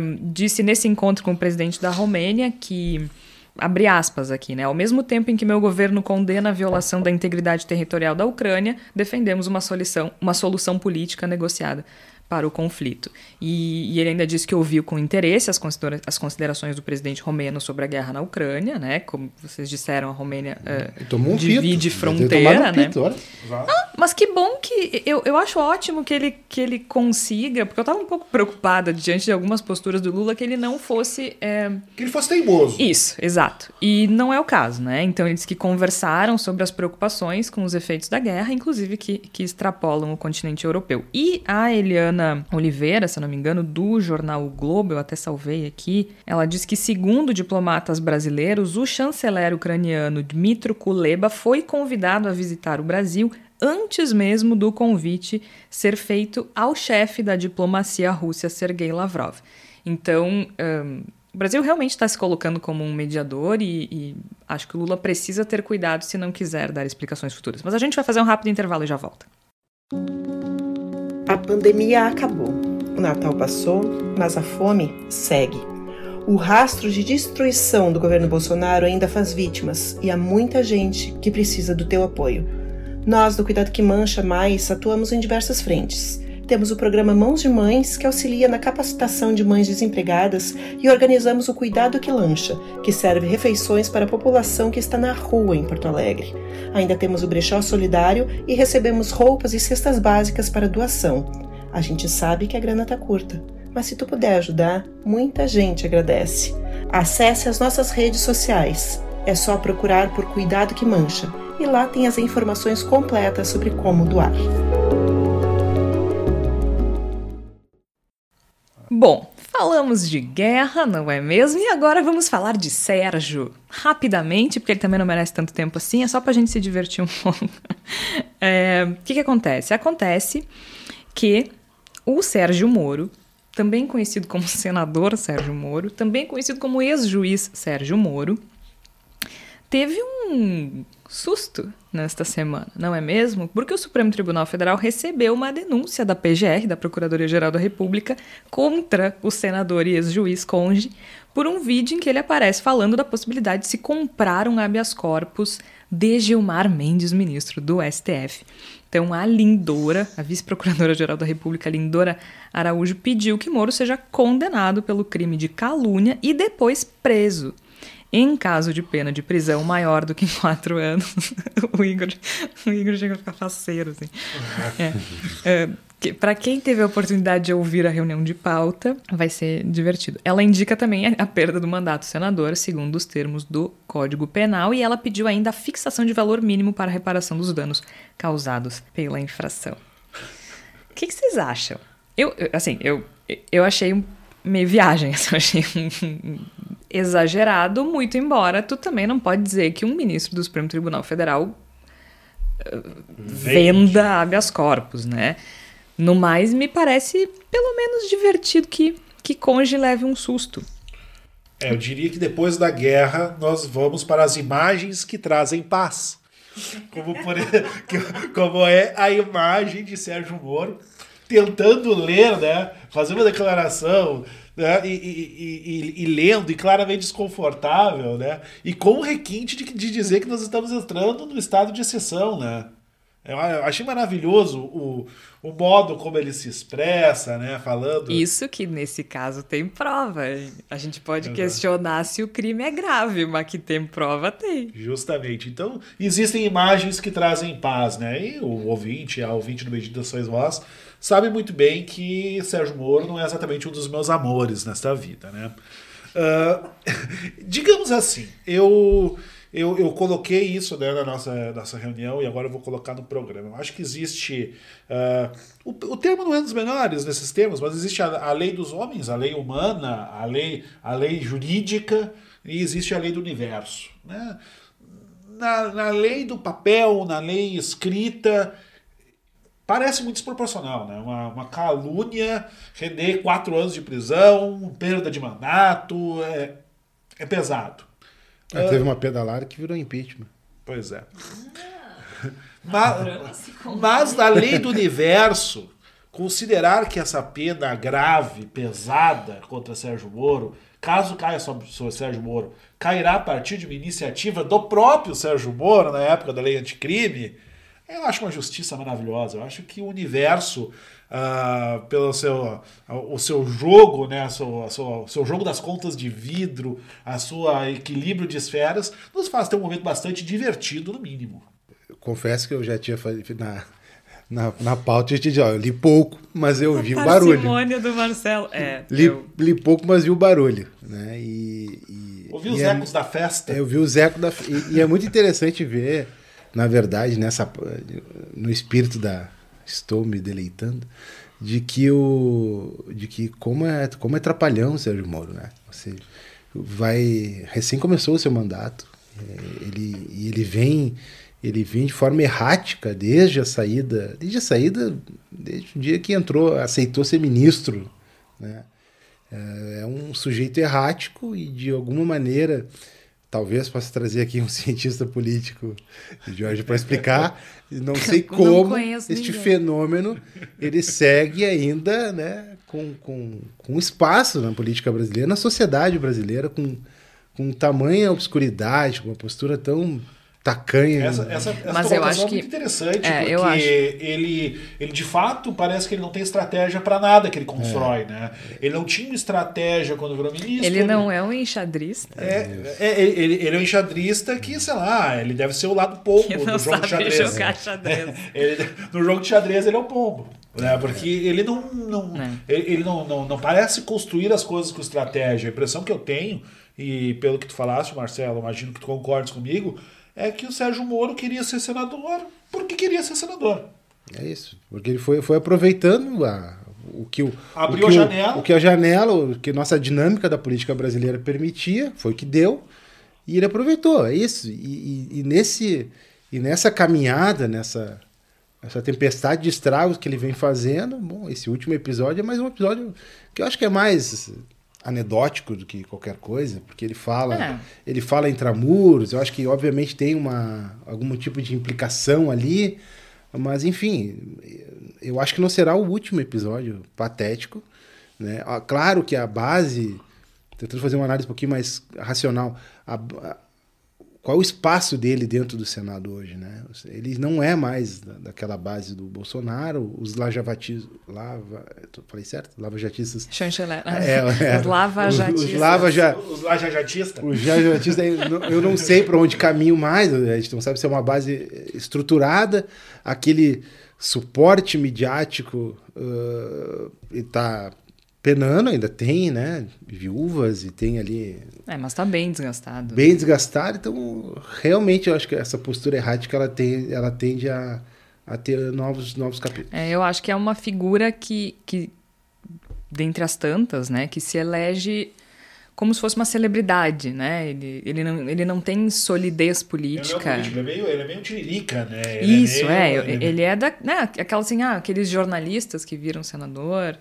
um, disse nesse encontro com o presidente da Romênia que abre aspas aqui, né? Ao mesmo tempo em que meu governo condena a violação da integridade territorial da Ucrânia, defendemos uma solução, uma solução política negociada para o conflito. E, e, ele ainda disse que ouviu com interesse as, considera as considerações do presidente romeno sobre a guerra na Ucrânia, né? Como vocês disseram, a Romênia uh, um divide pito. fronteira, né? Pito, ah, mas que bom que eu, eu acho ótimo que ele, que ele consiga, porque eu estava um pouco preocupada diante de algumas posturas do Lula que ele não fosse é... que ele fosse teimoso. Isso, exato. E não é o caso, né? Então eles que conversaram sobre as preocupações com os efeitos da guerra, inclusive que, que extrapolam o continente europeu. E a Eliana Oliveira, se não me engano, do jornal o Globo, eu até salvei aqui. Ela diz que, segundo diplomatas brasileiros, o chanceler ucraniano Dmitry Kuleba foi convidado a visitar o Brasil antes mesmo do convite ser feito ao chefe da diplomacia russa, Sergei Lavrov. Então, um, o Brasil realmente está se colocando como um mediador e, e, acho que o Lula precisa ter cuidado se não quiser dar explicações futuras. Mas a gente vai fazer um rápido intervalo e já volta. A pandemia acabou. O Natal passou, mas a fome segue. O rastro de destruição do governo Bolsonaro ainda faz vítimas e há muita gente que precisa do teu apoio. Nós, do Cuidado que Mancha Mais, atuamos em diversas frentes. Temos o programa Mãos de Mães, que auxilia na capacitação de mães desempregadas, e organizamos o Cuidado que Lancha, que serve refeições para a população que está na rua em Porto Alegre. Ainda temos o Brechó Solidário e recebemos roupas e cestas básicas para doação. A gente sabe que a grana está curta, mas se tu puder ajudar, muita gente agradece. Acesse as nossas redes sociais. É só procurar por Cuidado que Mancha e lá tem as informações completas sobre como doar. Bom, falamos de guerra, não é mesmo? E agora vamos falar de Sérgio. Rapidamente, porque ele também não merece tanto tempo assim, é só pra gente se divertir um *laughs* pouco. É, o que, que acontece? Acontece que o Sérgio Moro, também conhecido como *laughs* senador Sérgio Moro, também conhecido como ex-juiz Sérgio Moro, teve um susto nesta semana, não é mesmo? Porque o Supremo Tribunal Federal recebeu uma denúncia da PGR, da Procuradoria-Geral da República, contra o senador e ex-juiz Conde, por um vídeo em que ele aparece falando da possibilidade de se comprar um habeas corpus de Gilmar Mendes, ministro do STF. Então, a Lindora, a vice-procuradora-geral da República, Lindora Araújo, pediu que Moro seja condenado pelo crime de calúnia e depois preso. Em caso de pena de prisão maior do que *laughs* quatro anos, *laughs* o Igor, o Igor chega a ficar faceiro, assim. É, é, que, para quem teve a oportunidade de ouvir a reunião de pauta, vai ser divertido. Ela indica também a, perda do mandato senador, segundo os termos do Código Penal, e ela pediu ainda a fixação de valor mínimo para a reparação dos danos causados pela infração. O que, que vocês acham? Eu, assim, eu, eu achei meio viagem, *laughs* eu achei um, exagerado, muito embora tu também não pode dizer que um ministro do Supremo Tribunal Federal uh, venda habeas corpus, né? No mais, me parece pelo menos divertido que, que Conge leve um susto. É, eu diria que depois da guerra nós vamos para as imagens que trazem paz. Como, por, *laughs* como é a imagem de Sérgio Moro tentando ler, né? Fazer uma declaração né? E, e, e, e, lendo, e claramente desconfortável, né? E com o requinte de, de dizer que nós estamos entrando no estado de exceção, né? Eu achei maravilhoso o, o modo como ele se expressa, né? Falando. Isso que nesse caso tem prova. A gente pode Exato. questionar se o crime é grave, mas que tem prova, tem. Justamente. Então, existem imagens que trazem paz, né? E o ouvinte, a ouvinte do Meditações Voz, sabe muito bem que Sérgio Moro não é exatamente um dos meus amores nesta vida, né? Uh, *laughs* digamos assim, eu, eu, eu coloquei isso né, na nossa, nossa reunião e agora eu vou colocar no programa. Eu acho que existe. Uh, o, o termo não é dos menores nesses termos, mas existe a, a lei dos homens, a lei humana, a lei, a lei jurídica e existe a lei do universo. Né? Na, na lei do papel, na lei escrita, parece muito desproporcional, né? Uma, uma calúnia, render quatro anos de prisão, perda de mandato, é, é pesado. Ah, teve uma pedalada que virou impeachment. Pois é. mas, mas na lei do universo, considerar que essa pena grave, pesada contra Sérgio Moro, caso caia sobre, sobre Sérgio Moro, cairá a partir de uma iniciativa do próprio Sérgio Moro, na época da lei anticrime, eu acho uma justiça maravilhosa. Eu acho que o universo, uh, pelo seu, o seu jogo, né, o seu, o seu jogo das contas de vidro, a sua equilíbrio de esferas, nos faz ter um momento bastante divertido, no mínimo. Eu confesso que eu já tinha na, na, na pauta eu te disse, ó, eu li pouco, mas eu a vi o barulho. do Marcelo. É, li, eu... li pouco, mas vi o barulho. Né? E, e Ouvi os é ecos da festa. É, eu vi os ecos da e, e é muito interessante ver na verdade, nessa no espírito da estou me deleitando, de que o de que como é como é trapalhão o Sérgio Moro, né? Você vai recém começou o seu mandato, é, ele ele vem ele vem de forma errática desde a saída, desde a saída, desde o dia que entrou, aceitou ser ministro, né? É, é um sujeito errático e de alguma maneira Talvez possa trazer aqui um *laughs* cientista político, Jorge, para explicar. Não *laughs* sei como não este ninguém. fenômeno ele segue ainda né, com, com, com espaço na política brasileira, na sociedade brasileira, com, com tamanha obscuridade, com uma postura tão tacanha. Essa, essa, essa Mas eu acho é que muito interessante, é, porque acho... ele, ele de fato parece que ele não tem estratégia para nada que ele constrói, é. né? Ele não tinha estratégia quando virou ministro. Ele não é um enxadrista. É, é, ele, ele é um enxadrista que, sei lá, ele deve ser o lado pombo do jogo de xadrez. Jogar *laughs* xadrez. ele, no jogo de xadrez ele é o pombo. Né? Porque ele não, não, ele, ele não, não, não parece construir as coisas com estratégia. A impressão que eu tenho, e pelo que tu falaste, Marcelo, imagino que tu concordes comigo, é que o Sérgio Moro queria ser senador porque queria ser senador. É isso, porque ele foi, foi aproveitando a, o que o, Abriu o que a janela. O, o que a janela, o que nossa dinâmica da política brasileira permitia, foi o que deu, e ele aproveitou, é isso. E, e, e nesse, e nessa caminhada, nessa essa tempestade de estragos que ele vem fazendo, bom, esse último episódio é mais um episódio que eu acho que é mais anedótico do que qualquer coisa, porque ele fala, é. ele fala intramuros, eu acho que obviamente tem uma algum tipo de implicação ali, mas enfim, eu acho que não será o último episódio patético, né? Ah, claro que a base, tentando fazer uma análise um pouquinho mais racional, a, a qual o espaço dele dentro do Senado hoje, né? Ele não é mais daquela base do Bolsonaro, os lajavatistas, lava, falei certo? Lava-jatistas. Chanceler. É, é, *laughs* os lava-jatistas. Os, os os lava-jatistas. Os lava-jatistas, eu não sei para onde caminho mais, a gente não sabe se é uma base estruturada, aquele suporte midiático uh, está penando, ainda tem, né? Viúvas e tem ali. É, mas tá bem desgastado. Bem desgastado, então realmente eu acho que essa postura errática ela, tem, ela tende a, a ter novos, novos capítulos. É, eu acho que é uma figura que, que, dentre as tantas, né, que se elege como se fosse uma celebridade, né? Ele, ele, não, ele não tem solidez política. Ele é, político, ele é meio, ele é meio tiririca, né? Ele é Isso, é, meio, é ele... ele... é da... Né, aquela, assim, ah, aqueles jornalistas que viram senador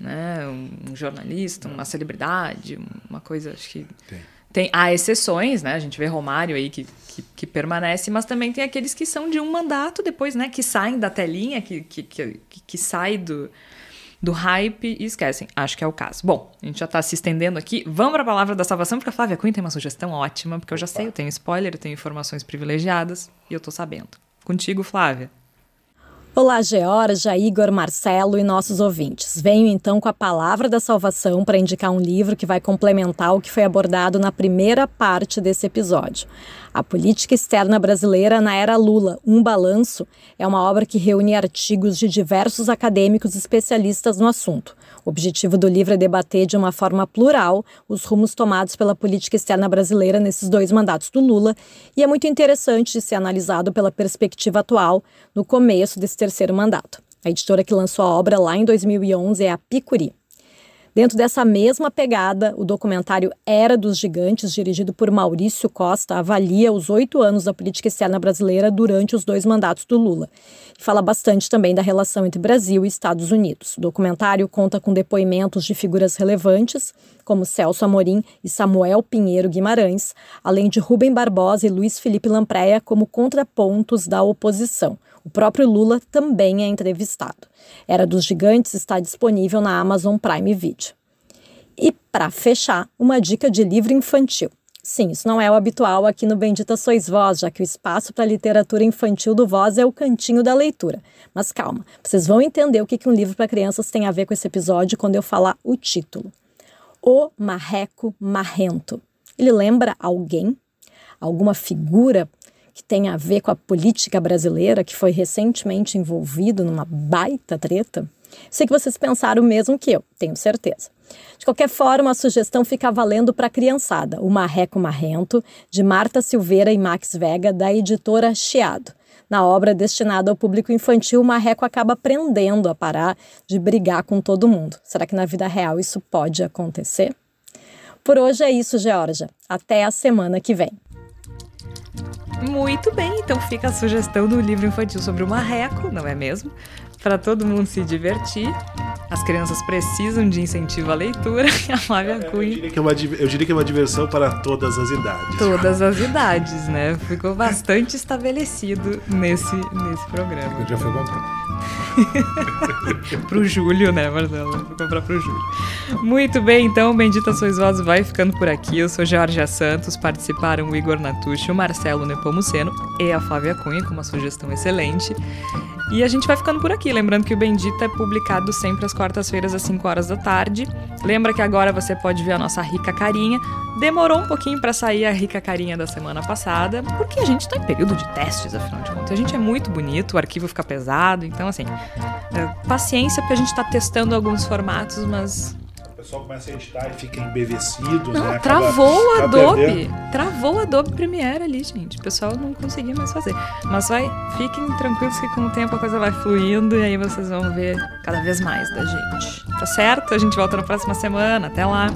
né? Um jornalista, uma celebridade, uma coisa, acho que. Tem. tem. Há exceções, né? A gente vê Romário aí que, que, que, permanece, mas também tem aqueles que são de um mandato depois, né? Que saem da telinha, que, que, que, que sai do, do hype e esquecem. Acho que é o caso. Bom, a gente já está se estendendo aqui. Vamos para a palavra da salvação, porque a Flávia Cunha tem uma sugestão ótima, porque eu já sei, eu tenho spoiler, eu tenho informações privilegiadas e eu estou sabendo. Contigo, Flávia. Olá, Georgia, Igor, Marcelo e nossos ouvintes. Venho então com a palavra da salvação para indicar um livro que vai complementar o que foi abordado na primeira parte desse episódio. A Política Externa Brasileira na Era Lula, um balanço, é uma obra que reúne artigos de diversos acadêmicos especialistas no assunto. O objetivo do livro é debater de uma forma plural os rumos tomados pela política externa brasileira nesses dois mandatos do Lula e é muito interessante de ser analisado pela perspectiva atual, no começo desse terceiro mandato. A editora que lançou a obra lá em 2011 é a Picuri. Dentro dessa mesma pegada, o documentário Era dos Gigantes, dirigido por Maurício Costa, avalia os oito anos da política externa brasileira durante os dois mandatos do Lula. E fala bastante também da relação entre Brasil e Estados Unidos. O documentário conta com depoimentos de figuras relevantes, como Celso Amorim e Samuel Pinheiro Guimarães, além de Rubem Barbosa e Luiz Felipe Lampreia como contrapontos da oposição. O próprio Lula também é entrevistado. Era dos Gigantes está disponível na Amazon Prime Video. E para fechar, uma dica de livro infantil. Sim, isso não é o habitual aqui no Bendita Sois Vós, já que o espaço para literatura infantil do Voz é o cantinho da leitura. Mas calma, vocês vão entender o que um livro para crianças tem a ver com esse episódio quando eu falar o título. O Marreco Marrento. Ele lembra alguém? Alguma figura que tem a ver com a política brasileira, que foi recentemente envolvido numa baita treta? Sei que vocês pensaram o mesmo que eu, tenho certeza. De qualquer forma, a sugestão fica valendo para a criançada, o Marreco Marrento, de Marta Silveira e Max Vega, da editora Chiado. Na obra destinada ao público infantil, o marreco acaba aprendendo a parar de brigar com todo mundo. Será que na vida real isso pode acontecer? Por hoje é isso, Georgia. Até a semana que vem. Muito bem, então fica a sugestão do livro infantil sobre o marreco, não é mesmo? Para todo mundo se divertir. As crianças precisam de incentivo à leitura. *laughs* A Flávia Eu Cunha. diria, que é uma, eu diria que é uma diversão para todas as idades. Todas as idades, né? Ficou bastante estabelecido nesse, nesse programa. Eu já fui comprar. *laughs* pro Júlio, né, Marcelo? Vou comprar pro Júlio. Muito bem, então, Bendita Sois Vós vai ficando por aqui. Eu sou Georgia Santos, participaram o Igor Natucci, o Marcelo Nepomuceno e a Flávia Cunha, com uma sugestão excelente. E a gente vai ficando por aqui. Lembrando que o Bendita é publicado sempre às quartas-feiras, às 5 horas da tarde. Lembra que agora você pode ver a nossa rica carinha. Demorou um pouquinho pra sair a rica carinha da semana passada, porque a gente tá em período de testes, afinal de contas. A gente é muito bonito, o arquivo fica pesado, então assim, paciência porque a gente tá testando alguns formatos, mas O pessoal começa a editar e fica embevecido, não, né? Travou o acaba Adobe. perdendo. Travou o Adobe Premiere ali, gente. O pessoal não conseguia mais fazer. Mas vai, fiquem tranquilos que com o tempo a coisa vai fluindo e aí vocês vão ver cada vez mais da gente. Tá certo? A gente volta na próxima semana. Até lá.